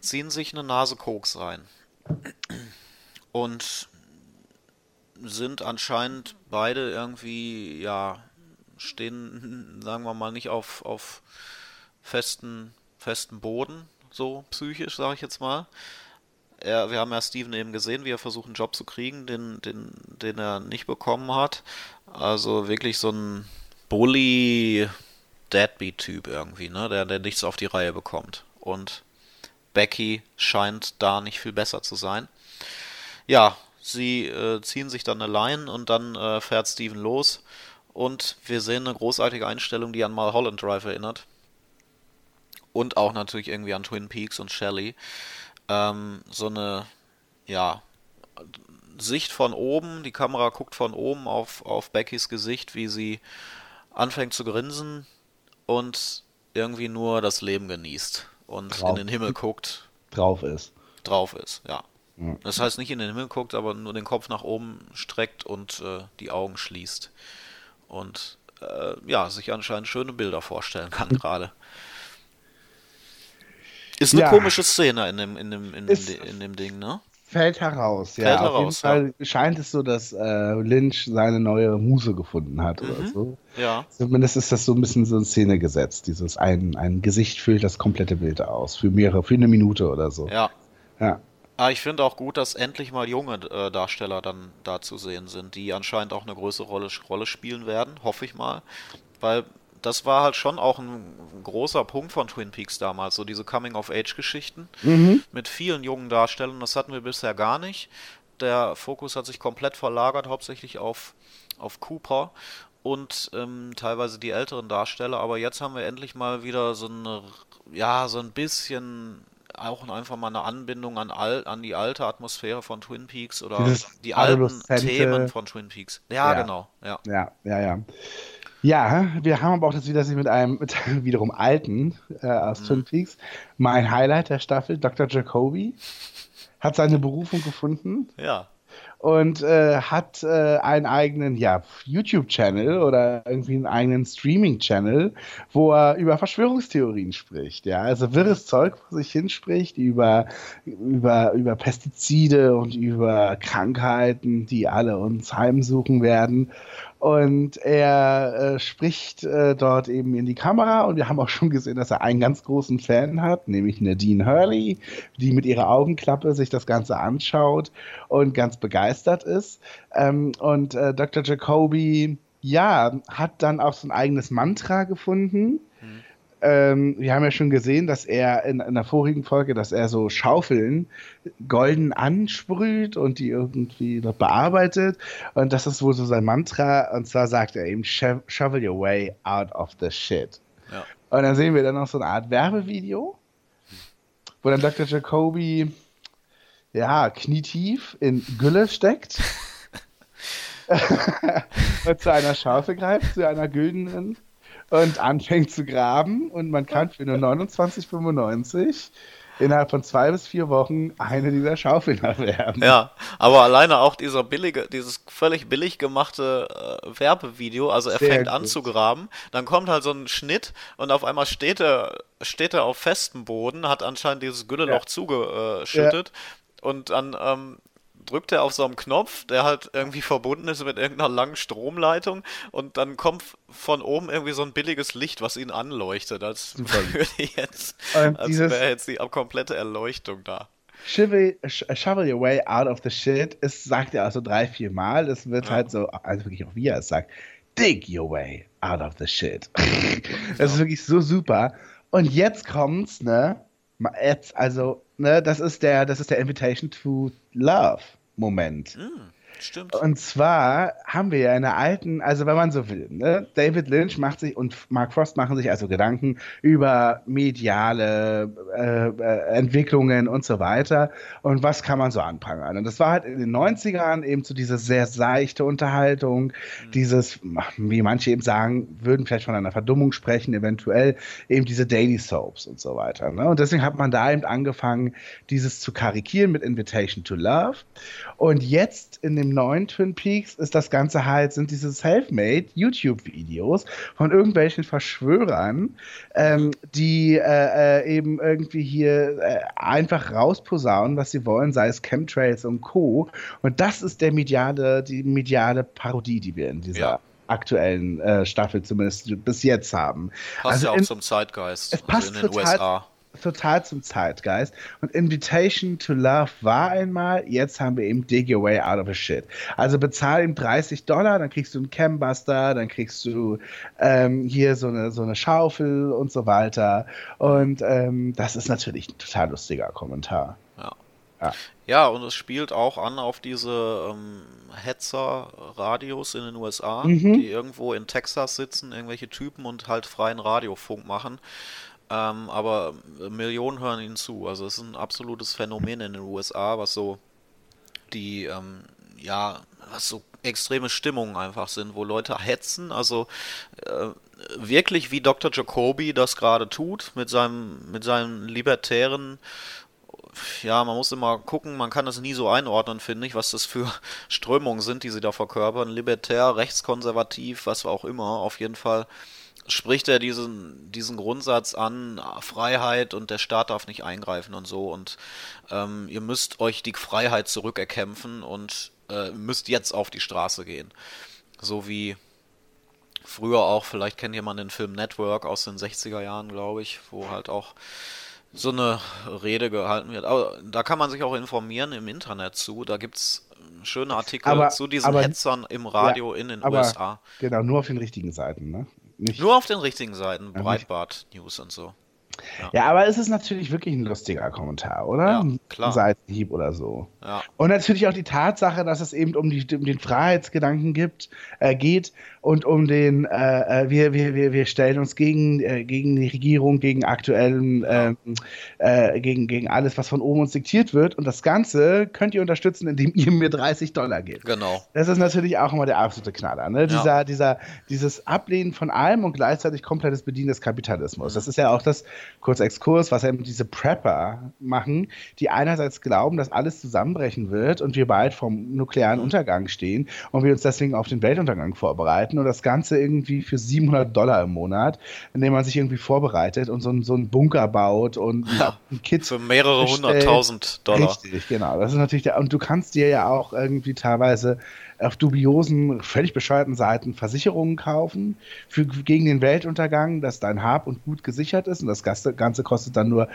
ziehen sich eine Nase Koks rein. Und sind anscheinend beide irgendwie, ja, stehen, (laughs) sagen wir mal, nicht auf, auf festen, festen Boden, so psychisch, sage ich jetzt mal. Er, wir haben ja Steven eben gesehen, wie er versucht, einen Job zu kriegen, den, den, den er nicht bekommen hat. Also wirklich so ein Bully, Deadbeat-Typ irgendwie, ne? Der, der nichts auf die Reihe bekommt. Und Becky scheint da nicht viel besser zu sein. Ja, sie äh, ziehen sich dann eine Line und dann äh, fährt Steven los. Und wir sehen eine großartige Einstellung, die an Mulholland Drive erinnert. Und auch natürlich irgendwie an Twin Peaks und Shelley. Ähm, so eine, ja, Sicht von oben, die Kamera guckt von oben auf, auf Beckys Gesicht, wie sie anfängt zu grinsen und irgendwie nur das Leben genießt und Drauf. in den Himmel guckt, Drauf ist. drauf ist, ja. Das heißt nicht in den Himmel guckt, aber nur den Kopf nach oben streckt und äh, die Augen schließt. Und äh, ja, sich anscheinend schöne Bilder vorstellen kann (laughs) gerade. Ist eine Ja. komische Szene in dem, in dem, in, Ist- in dem Ding, ne? Fällt heraus, ja. Fällt Auf heraus, jeden Fall scheint es so, dass äh, Lynch seine neue Muse gefunden hat oder Mhm. so. Ja. Zumindest ist das so ein bisschen so in Szene gesetzt. Dieses ein, ein Gesicht füllt das komplette Bild aus. Für mehrere, für eine Minute oder so. Ja. Ja. Ah, ich finde auch gut, dass endlich mal junge äh, Darsteller dann da zu sehen sind, die anscheinend auch eine größere Rolle, Rolle spielen werden, hoffe ich mal. Weil das war halt schon auch ein großer Punkt von Twin Peaks damals, so diese Coming-of-Age-Geschichten Mhm. mit vielen jungen Darstellern. Das hatten wir bisher gar nicht. Der Fokus hat sich komplett verlagert, hauptsächlich auf, auf Cooper und ähm, teilweise die älteren Darsteller. Aber jetzt haben wir endlich mal wieder so eine, ja, so ein bisschen auch einfach mal eine Anbindung an, all, an die alte Atmosphäre von Twin Peaks oder Dieses die alten Themen von Twin Peaks. Ja, Ja. genau. Ja. Ja, ja, ja. Ja, wir haben aber auch das wieder mit einem mit einem wiederum alten äh, aus Mhm. Twin Peaks. Mein Highlight der Staffel, Dr. Jacoby, hat seine Berufung gefunden. Ja. und äh, hat äh, einen eigenen ja, YouTube-Channel oder irgendwie einen eigenen Streaming-Channel, wo er über Verschwörungstheorien spricht. Ja, also wirres Zeug vor sich hinspricht über, über, über Pestizide und über Krankheiten, die alle uns heimsuchen werden. Und er äh, spricht äh, dort eben in die Kamera und wir haben auch schon gesehen, dass er einen ganz großen Fan hat, nämlich Nadine Hurley, die mit ihrer Augenklappe sich das Ganze anschaut und ganz begeistert ist. Ähm, und äh, Dr. Jacoby, ja, hat dann auch so ein eigenes Mantra gefunden. Ähm, wir haben ja schon gesehen, dass er in, in der vorigen Folge, dass er so Schaufeln golden ansprüht und die irgendwie dort bearbeitet. Und das ist wohl so sein Mantra. Und zwar sagt er eben, shovel your way out of the shit. Ja. Und dann sehen wir dann noch so eine Art Werbevideo, wo dann Dr. Jacoby, ja, knietief in Gülle steckt. (laughs) (laughs) und zu einer Schaufel greift, zu einer güldenen und anfängt zu graben und man kann für nur 29,95 innerhalb von zwei bis vier Wochen eine dieser Schaufeln erwerben. (laughs) Ja, aber alleine auch dieser billige, dieses völlig billig gemachte äh, Werbevideo, also er Sehr fängt gut. an zu graben, dann kommt halt so ein Schnitt und auf einmal steht er, steht er auf festem Boden, hat anscheinend dieses Gülleloch ja. zugeschüttet ja. und dann ähm, drückt er auf so einen Knopf, der halt irgendwie verbunden ist mit irgendeiner langen Stromleitung und dann kommt von oben irgendwie so ein billiges Licht, was ihn anleuchtet, als würde jetzt, als wäre jetzt die komplette Erleuchtung da. Shovel, shovel your way out of the shit, es sagt er also drei, vier Mal, es wird ja. halt so, also wirklich auch wie er es sagt, dig your way out of the shit. (laughs) das ist wirklich so super. Und jetzt kommt's, ne? Jetzt, also, ne, das ist der, das ist der Invitation to Love Moment. Mm. Stimmt. Und zwar haben wir ja in der alten, also wenn man so will, ne, David Lynch macht sich und Mark Frost machen sich also Gedanken über mediale äh, äh, Entwicklungen und so weiter und was kann man so anprangern. Und das war halt in den 90ern eben so diese sehr seichte Unterhaltung, mhm. dieses, wie manche eben sagen, würden vielleicht von einer Verdummung sprechen, eventuell eben diese Daily Soaps und so weiter. Ne? Und deswegen hat man da eben angefangen, dieses zu karikieren mit Invitation to Love. Und jetzt in dem neuen Twin Peaks ist das Ganze halt, sind diese Selfmade YouTube-Videos von irgendwelchen Verschwörern, ähm, die äh, äh, eben irgendwie hier äh, einfach rausposaunen, was sie wollen, sei es Chemtrails und Co. Und das ist der mediale, die mediale Parodie, die wir in dieser ja aktuellen äh, Staffel zumindest bis jetzt haben. Passt also ja auch in, zum Zeitgeist. Es passt also in den total, USA total zum Zeitgeist. Und Invitation to Love war einmal, jetzt haben wir eben Dig Your Way Out of a Shit. Also bezahl ihm 30 Dollar, dann kriegst du einen Cambuster, dann kriegst du ähm, hier so eine, so eine Schaufel und so weiter. Und ähm, das ist natürlich ein total lustiger Kommentar. Ja. Ja. ja, und es spielt auch an auf diese ähm, Hetzer-Radios in den USA, mhm. die irgendwo in Texas sitzen, irgendwelche Typen und halt freien Radiofunk machen. Ähm, aber Millionen hören ihnen zu. Also es ist ein absolutes Phänomen in den USA, was so die, ähm, ja, was so extreme Stimmungen einfach sind, wo Leute hetzen, also äh, wirklich wie Dr. Jacoby das gerade tut, mit seinem, mit seinem libertären ja, man muss immer gucken, man kann das nie so einordnen, finde ich, was das für Strömungen sind, die sie da verkörpern. Libertär, rechtskonservativ, was auch immer, auf jeden Fall spricht er diesen, diesen Grundsatz an, Freiheit und der Staat darf nicht eingreifen und so. Und ähm, ihr müsst euch die Freiheit zurückerkämpfen und äh, müsst jetzt auf die Straße gehen. So wie früher auch, vielleicht kennt jemand den Film Network aus den 60er Jahren, glaube ich, wo halt auch so eine Rede gehalten wird. Aber da kann man sich auch informieren im Internet zu. Da gibt es schöne Artikel aber, zu diesen aber, Hetzern im Radio ja, in den aber, USA. Genau, nur auf den richtigen Seiten, ne? Nicht, Nur auf den richtigen Seiten, Breitbart-News und so. Ja. ja. aber es ist natürlich wirklich ein lustiger Kommentar, oder? Ja, klar. Ein Seitenhieb oder so. Ja. Und natürlich auch die Tatsache, dass es eben um, die, um den Freiheitsgedanken gibt, äh, geht und um den, äh, äh, wir, wir, wir, wir stellen uns gegen, äh, gegen die Regierung, gegen aktuellen, äh, äh, gegen, gegen alles, was von oben uns diktiert wird. Und das Ganze könnt ihr unterstützen, indem (laughs) ihr mir 30 Dollar gebt. Genau. Das ist natürlich auch immer der absolute Knaller. Ne? Dieser, ja. dieser, dieses Ablehnen von allem und gleichzeitig komplettes Bedienen des Kapitalismus. Das ist ja auch das, kurz Exkurs, was eben diese Prepper machen, die einerseits glauben, dass alles zusammenbrechen wird und wir bald vom nuklearen. Untergang stehen und wir uns deswegen auf den Weltuntergang vorbereiten und das Ganze irgendwie für 700 Dollar im Monat, indem man sich irgendwie vorbereitet und so, ein- so einen Bunker baut und (laughs) Ja, ein Kit Für mehrere hunderttausend Dollar. Richtig, genau. Das ist natürlich der, und du kannst dir ja auch irgendwie teilweise auf dubiosen, völlig bescheuerten Seiten Versicherungen kaufen für, gegen den Weltuntergang, dass dein Hab und Gut gesichert ist und das Ganze, Ganze kostet dann nur,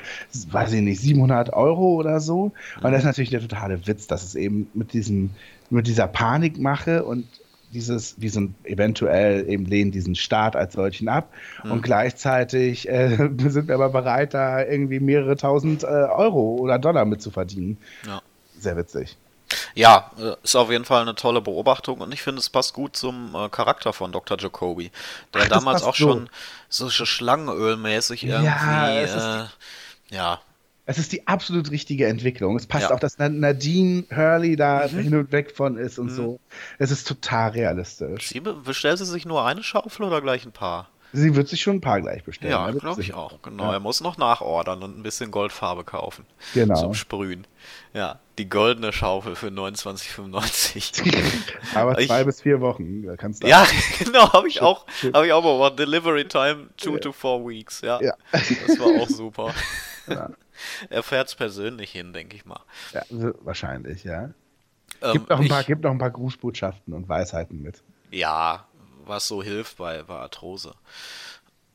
weiß ich nicht, 700 Euro oder so. Und das ist natürlich der totale Witz, dass es eben mit diesem, mit dieser Panikmache und dieses, sind eventuell eben lehnen diesen Staat als solchen ab und gleichzeitig äh, (laughs) sind wir aber bereit, da irgendwie mehrere tausend äh, Euro oder Dollar mit zu verdienen. Ja. Sehr witzig. Ja, äh, ist auf jeden Fall eine tolle Beobachtung und ich finde, es passt gut zum äh, Charakter von Dr. Jacoby, der Ach, damals auch so. schon so Schlangenölmäßig irgendwie, Ja, äh, ja, Es ist die absolut richtige Entwicklung. Es passt Ja. Mhm. auch, dass Na- Nadine Hurley da hin und weg von ist und so. Es ist total realistisch. Sie be- bestellt sie sich nur eine Schaufel oder gleich ein paar? Sie wird sich schon ein paar gleich bestellen. Ja, glaube ich auch. Genau, Ja. er muss noch nachordern und ein bisschen Goldfarbe kaufen. Genau. Zum Sprühen. Ja, die goldene Schaufel für 29,95. (laughs) Aber Ich- zwei bis vier Wochen kannst du. Ja, (laughs) genau, habe ich auch, habe ich auch mal gemacht. Delivery time two to four weeks, ja. Ja. Das war auch super. (laughs) Ja. (laughs) Er fährt es persönlich hin, denke ich mal. Ja, wahrscheinlich, ja. Ähm, Gibt noch, ein paar, ich, gibt noch ein paar Grußbotschaften und Weisheiten mit. ja, was so hilft bei, bei Arthrose.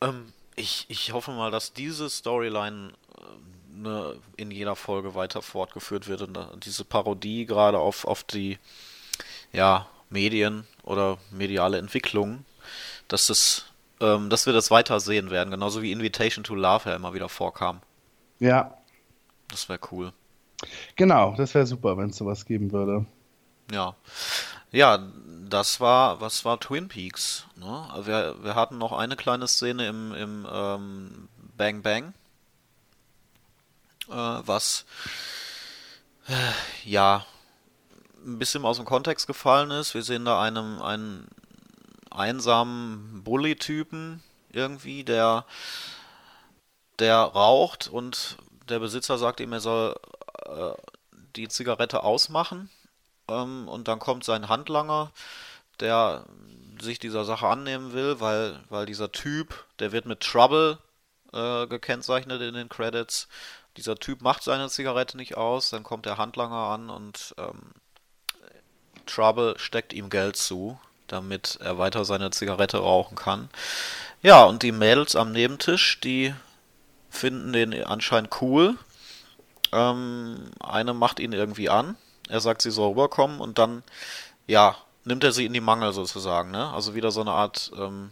Ähm, ich, ich hoffe mal, dass diese Storyline äh, ne, in jeder Folge weiter fortgeführt wird und äh, diese Parodie gerade auf, auf die ja, Medien oder mediale Entwicklung, dass das ähm, dass wir das weiter sehen werden, genauso wie Invitation to Love ja immer wieder vorkam. Ja, Das wäre cool. genau. Das wäre super, wenn es sowas geben würde. Ja. Ja, das war, was war Twin Peaks? Ne? Also Wir, wir hatten noch eine kleine Szene im, im ähm, Bang Bang, äh, was äh, ja ein bisschen aus dem Kontext gefallen ist. Wir sehen da einem, einen einsamen Bully-Typen irgendwie, der, der raucht und der Besitzer sagt ihm, er soll äh, die Zigarette ausmachen. Ähm, und dann kommt sein Handlanger, der sich dieser Sache annehmen will, weil, weil dieser Typ, der wird mit Trouble äh, gekennzeichnet in den Credits. Dieser Typ macht seine Zigarette nicht aus, dann kommt der Handlanger an und ähm, Trouble steckt ihm Geld zu, damit er weiter seine Zigarette rauchen kann. Ja, und die Mädels am Nebentisch, die finden den anscheinend cool. Ähm, eine macht ihn irgendwie an. Er sagt, sie soll rüberkommen und dann, ja, nimmt er sie in die Mangel sozusagen, ne? Also wieder so eine Art, ähm,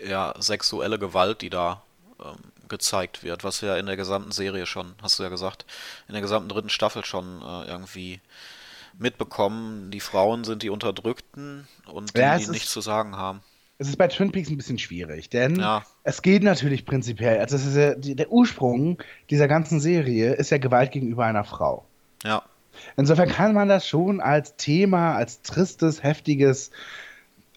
ja, sexuelle Gewalt, die da ähm, gezeigt wird, was wir ja in der gesamten Serie schon, hast du ja gesagt, in der gesamten dritten Staffel schon äh, irgendwie mitbekommen. Die Frauen sind die Unterdrückten und die, Ja, die nichts zu sagen haben. Es ist bei Twin Peaks ein bisschen schwierig, denn Ja. es geht natürlich prinzipiell, also es ist ja, der Ursprung dieser ganzen Serie ist ja Gewalt gegenüber einer Frau. Ja, Insofern kann man das schon als Thema, als tristes, heftiges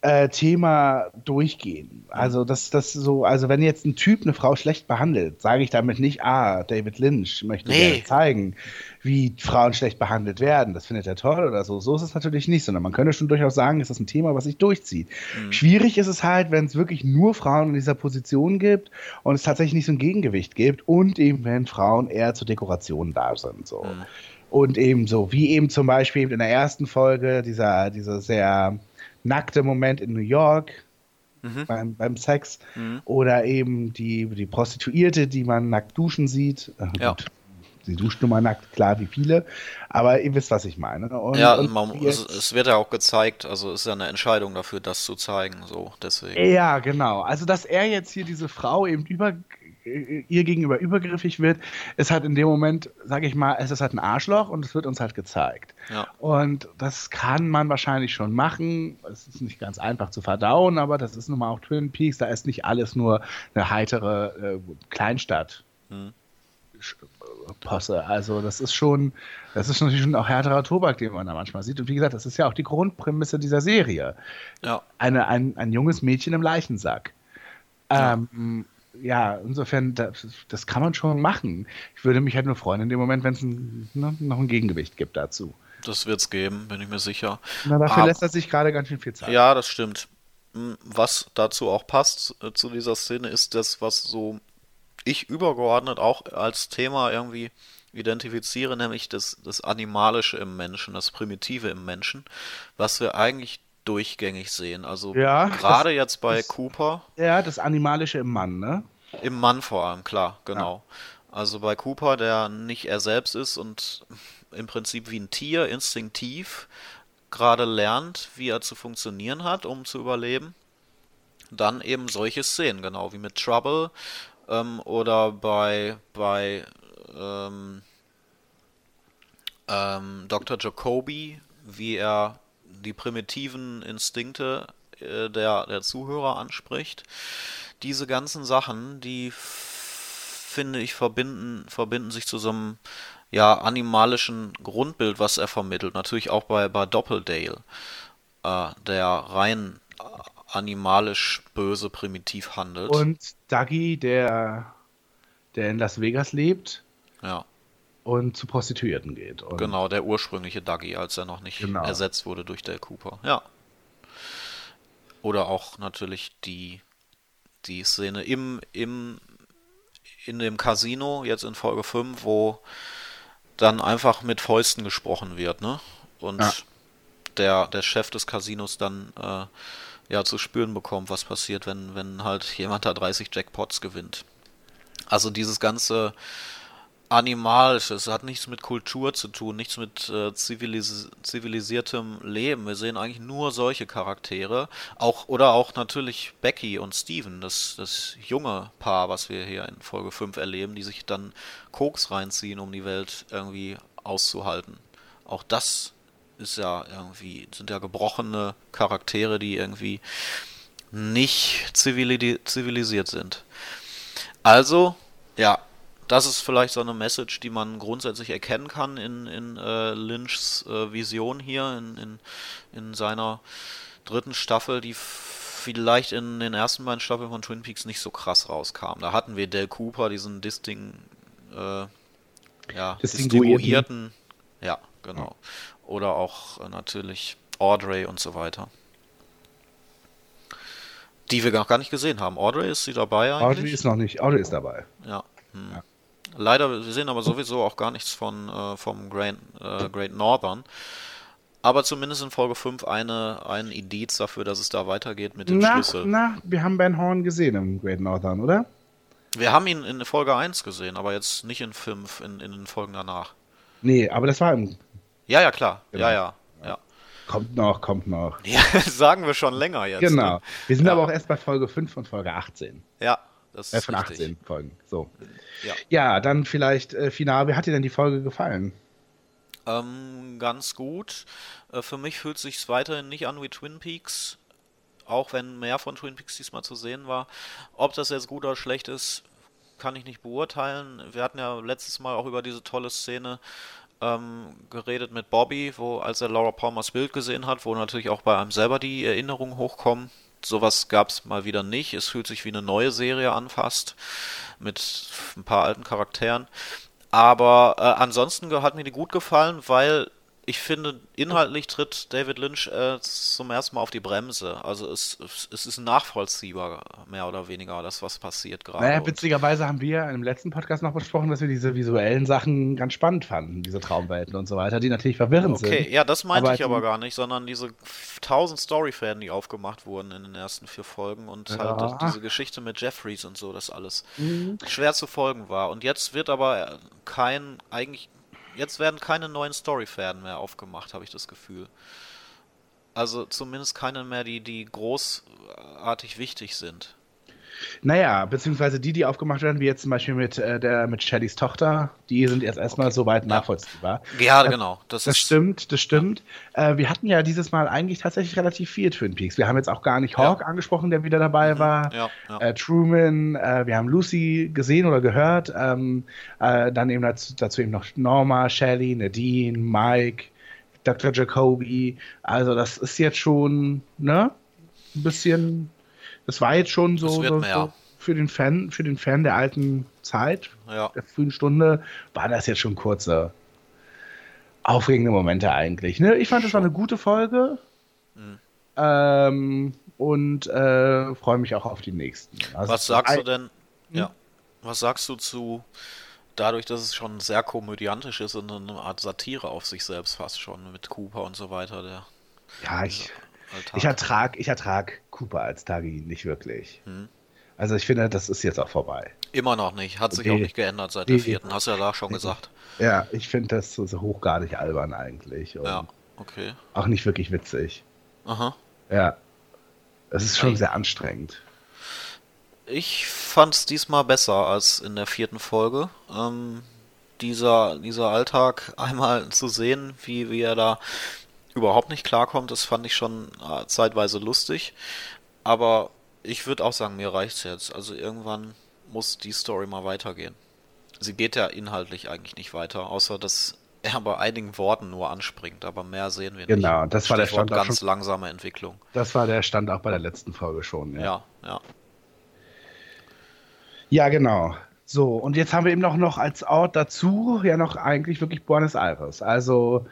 äh, Thema durchgehen. Also das, das so, also wenn jetzt ein Typ eine Frau schlecht behandelt, sage ich damit nicht, ah, David Lynch möchte Nee. zeigen, wie Frauen schlecht behandelt werden. Das findet er toll oder so. So ist es natürlich nicht, sondern man könnte schon durchaus sagen, es ist ein Thema, was sich durchzieht. Schwierig ist es halt, wenn es wirklich nur Frauen in dieser Position gibt und es tatsächlich nicht so ein Gegengewicht gibt und eben wenn Frauen eher zur Dekoration da sind. So. Und eben so, wie eben zum Beispiel in der ersten Folge, dieser, dieser sehr nackte Moment in New York beim, beim Sex. Oder eben die, die Prostituierte, die man nackt duschen sieht. Äh, Ja. gut, Sie duscht nun mal nackt, klar wie viele. Aber ihr wisst, was ich meine. Und, ja, und man, es, es wird ja auch gezeigt, also es ist ja eine Entscheidung dafür, das zu zeigen, so, deswegen. Ja, genau. Also, dass er jetzt hier diese Frau eben über ihr gegenüber übergriffig wird, ist halt in dem Moment, sage ich mal, es ist halt ein Arschloch und es wird uns halt gezeigt. Ja. Und das kann man wahrscheinlich schon machen. Es ist nicht ganz einfach zu verdauen, aber das ist nun mal auch Twin Peaks. Da ist nicht alles nur eine heitere äh, Kleinstadt. Hm. Äh, Posse. Also das ist schon, das ist natürlich schon auch härterer Tobak, den man da manchmal sieht. Und wie gesagt, das ist ja auch die Grundprämisse dieser Serie Ja, eine, ein, ein junges Mädchen im Leichensack. Ja. Ähm, ja, insofern, das, das, kann man schon machen. Ich würde mich halt nur freuen in dem Moment, wenn es ne, noch ein Gegengewicht gibt dazu. Das wird es geben, bin ich mir sicher. Na, dafür Aber, lässt er sich gerade ganz schön viel Zeit. Ja, das stimmt. Hm, was dazu auch passt äh, zu dieser Szene, ist das, was so ich übergeordnet auch als Thema irgendwie identifiziere, nämlich das, das Animalische im Menschen, das Primitive im Menschen, was wir eigentlich durchgängig sehen. Also ja, gerade jetzt bei das, Cooper. Ja, das Animalische im Mann, ne? Im Mann vor allem, klar, genau. Ja. Also bei Cooper, der nicht er selbst ist und im Prinzip wie ein Tier instinktiv gerade lernt, wie er zu funktionieren hat, um zu überleben. Dann eben solche Szenen, genau wie mit Trouble ähm, oder bei, bei ähm, ähm, Dr. Jacoby, wie er die primitiven Instinkte äh, der, der Zuhörer anspricht. Diese ganzen Sachen, die finde ich verbinden, verbinden sich zu so einem ja, animalischen Grundbild, was er vermittelt. Natürlich auch bei, bei Doppeldale, äh, der rein animalisch böse primitiv handelt. Und Dougie, der, der in Las Vegas lebt. Ja und zu Prostituierten geht. Und genau, der ursprüngliche Dougie, als er noch nicht genau. ersetzt wurde durch Dale Cooper. Ja. Oder auch natürlich die, die Szene im, im, in dem Casino, jetzt in Folge 5, wo dann einfach mit Fäusten gesprochen wird, ne? Und ja. der, der Chef des Casinos dann äh, ja zu spüren bekommt, was passiert, wenn, wenn halt jemand da 30 Jackpots gewinnt. Also dieses ganze animalisch. Es hat nichts mit Kultur zu tun, nichts mit äh, zivilis zivilisiertem Leben. Wir sehen eigentlich nur solche Charaktere. Auch, oder auch natürlich Becky und Steven, das, das junge Paar, was wir hier in Folge 5 erleben, die sich dann Koks reinziehen, um die Welt irgendwie auszuhalten. Auch das ist ja irgendwie, sind ja gebrochene Charaktere, die irgendwie nicht zivilisiert sind. Also, ja, das ist vielleicht so eine Message, die man grundsätzlich erkennen kann in, in äh, Lynchs äh, Vision hier, in, in, in seiner dritten Staffel, die vielleicht in den ersten beiden Staffeln von Twin Peaks nicht so krass rauskam. Da hatten wir Del Cooper, diesen Disting, äh, ja, distinguierten, ja, genau. Oder auch äh, natürlich Audrey und so weiter. Die wir noch gar nicht gesehen haben. Audrey ist sie dabei eigentlich? Audrey ist noch nicht. Audrey ist dabei. Ja. Hm. ja. Leider, wir sehen aber sowieso auch gar nichts von äh, vom Great, äh, Great Northern. Aber zumindest in Folge 5 eine, ein Indiz dafür, dass es da weitergeht mit dem na, Schlüssel. Na, wir haben Ben Horn gesehen im Great Northern, oder? Wir haben ihn in Folge 1 gesehen, aber jetzt nicht in 5, in, in den Folgen danach. Nee, aber das war im. Ja, ja, klar. Genau. Ja, ja, ja. Kommt noch, kommt noch. Ja, (laughs) sagen wir schon länger jetzt. Genau. Ne? Wir sind ja. aber auch erst bei Folge 5 und Folge 18. Ja, das äh, von richtig. 18 Folgen. So. Ja, ja dann vielleicht äh, final. Wie hat dir denn die Folge gefallen? Ähm, ganz gut. Äh, für mich fühlt es sich weiterhin nicht an wie Twin Peaks. Auch wenn mehr von Twin Peaks diesmal zu sehen war. Ob das jetzt gut oder schlecht ist, kann ich nicht beurteilen. Wir hatten ja letztes Mal auch über diese tolle Szene ähm, geredet mit Bobby, wo als er Laura Palmers Bild gesehen hat, wo natürlich auch bei einem selber die Erinnerungen hochkommen sowas gab es mal wieder nicht. Es fühlt sich wie eine neue Serie an fast, mit ein paar alten Charakteren. Aber äh, ansonsten hat mir die gut gefallen, weil ich finde, inhaltlich tritt David Lynch äh, zum ersten Mal auf die Bremse. Also es, es ist nachvollziehbar, mehr oder weniger, das, was passiert gerade. Naja, witzigerweise haben wir im letzten Podcast noch besprochen, dass wir diese visuellen Sachen ganz spannend fanden, diese Traumwelten und so weiter, die natürlich verwirrend okay, sind. Okay, ja, das meinte aber ich aber gar nicht, sondern diese tausend Storyfäden, die aufgemacht wurden in den ersten vier Folgen und ja. halt diese Geschichte mit Jeffries und so, das alles mhm. schwer zu folgen war. Und jetzt wird aber kein, eigentlich Jetzt werden keine neuen Storyfäden mehr aufgemacht, habe ich das Gefühl. Also zumindest keine mehr, die, die großartig wichtig sind. Naja, beziehungsweise die, die aufgemacht werden, wie jetzt zum Beispiel mit, äh, der, mit Shellys Tochter, die sind jetzt erstmal okay. soweit nachvollziehbar. Ja, genau. Das, das stimmt, das stimmt. Ja. Äh, wir hatten ja dieses Mal eigentlich tatsächlich relativ viel Twin Peaks. Wir haben jetzt auch gar nicht Hawk ja. angesprochen, der wieder dabei mhm. war. Ja, äh, Truman, äh, wir haben Lucy gesehen oder gehört. Ähm, äh, dann eben dazu, dazu, eben noch Norma, Shelly, Nadine, Mike, Dr. Jacoby. Also das ist jetzt schon, ne? Ein bisschen das war jetzt schon so, so, so für den Fan, für den Fan der alten Zeit, Ja. der frühen Stunde, waren das jetzt schon kurze, aufregende Momente eigentlich. Ne? Ich fand, das war eine gute Folge. Mhm. Ähm, und äh, freue mich auch auf die nächsten. Also Was sagst du denn? Ja. Was sagst du zu dadurch, dass es schon sehr komödiantisch ist und eine Art Satire auf sich selbst fast schon mit Cooper und so weiter, der Ja, ich, Alltag. ich ertrag, ich ertrag Cooper als Tagi nicht wirklich. Hm. Also ich finde, das ist jetzt auch vorbei. Immer noch nicht, hat sich Nee. auch nicht geändert seit der Nee. vierten, hast du ja da schon gesagt. Ja, ich finde das so so hochgradig albern eigentlich. Und Ja, okay. Auch nicht wirklich witzig. Aha. Ja. Es ist schon sehr anstrengend. Ich fand es diesmal besser als in der vierten Folge. Ähm, dieser, dieser Alltag (laughs) einmal zu sehen, wie, wie er da überhaupt nicht klarkommt, das fand ich schon äh, zeitweise lustig. Aber ich würde auch sagen, mir reicht's jetzt. Also irgendwann muss die Story mal weitergehen. Sie geht ja inhaltlich eigentlich nicht weiter, außer dass er bei einigen Worten nur anspringt, aber mehr sehen wir nicht. Genau, das war der Stichwort Stand ganz schon- langsame Entwicklung. Das war der Stand auch bei der letzten Folge schon. Ja, Ja, ja. ja genau. So, und jetzt haben wir eben noch, noch als Ort dazu ja noch eigentlich wirklich Buenos Aires. Also,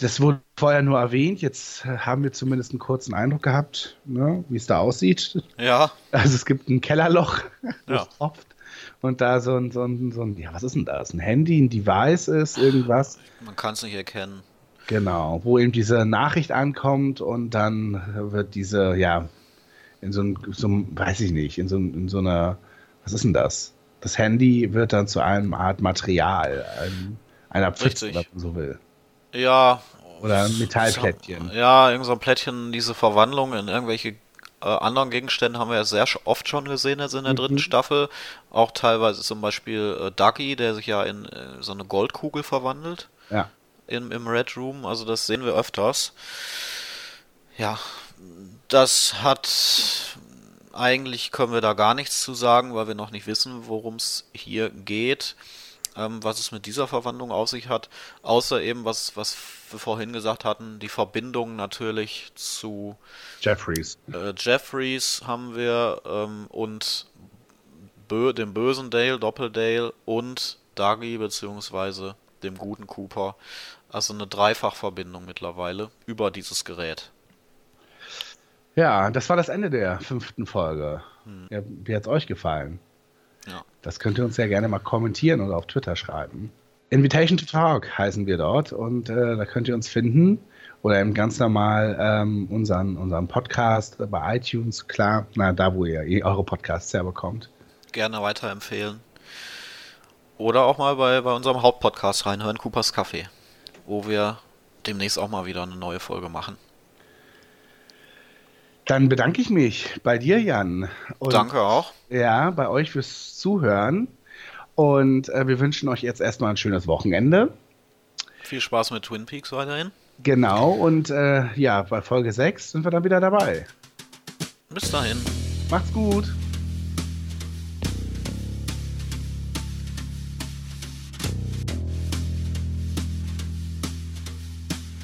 das wurde vorher nur erwähnt. Jetzt äh, haben wir zumindest einen kurzen Eindruck gehabt, ne, wie es da aussieht. Ja, Also, es gibt ein Kellerloch, (laughs) Ja. tropft. Und da so ein, so ein, so ein, ja, was ist denn das? Ein Handy, ein Device ist, irgendwas. man kann es nicht erkennen. Genau, wo eben diese Nachricht ankommt und dann wird diese, ja, in so einem, so einem weiß ich nicht, in so, in so einer, was ist denn das? Das Handy wird dann zu einem Art Material, ein, einer Pfütze, wenn man so will. Ja. Oder ein Metallplättchen. Ja, irgend so ein Plättchen, diese Verwandlung in irgendwelche äh, anderen Gegenstände haben wir ja sehr oft schon gesehen jetzt in der dritten Mhm. Staffel. Auch teilweise zum Beispiel äh, Dougie, der sich ja in äh, so eine Goldkugel verwandelt Ja. im, im Red Room. Also das sehen wir öfters. Ja, das hat eigentlich können wir da gar nichts zu sagen, weil wir noch nicht wissen, worum es hier geht, ähm, was es mit dieser Verwandlung auf sich hat, außer eben was was wir vorhin gesagt hatten, die Verbindung natürlich zu Jeffries. äh, Jeffries haben wir ähm, und Bö dem bösen Dale, Doppeldale und Dougie beziehungsweise dem guten Cooper. Also eine Dreifachverbindung mittlerweile über dieses Gerät. Ja, das war das Ende der fünften Folge. Ja, wie hat es euch gefallen? Das könnt ihr uns ja gerne mal kommentieren oder auf Twitter schreiben. Invitation to Talk heißen wir dort und äh, da könnt ihr uns finden oder eben ganz normal ähm, unseren, unseren Podcast bei iTunes, klar, na da, wo ihr eh eure Podcasts herbekommt. Gerne weiterempfehlen. Oder auch mal bei, bei unserem Hauptpodcast reinhören, Coopers Café, wo wir demnächst auch mal wieder eine neue Folge machen. Dann bedanke ich mich bei dir, Jan. Und, Danke auch. Ja, bei euch fürs Zuhören. Und äh, wir wünschen euch jetzt erstmal ein schönes Wochenende. Viel Spaß mit Twin Peaks weiterhin. Genau, und äh, ja, bei Folge 6 sind wir dann wieder dabei. Bis dahin. Macht's gut.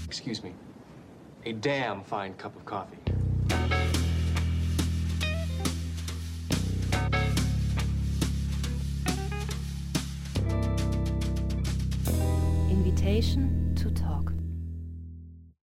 Excuse me. A damn fine cup of coffee. Invitation to talk.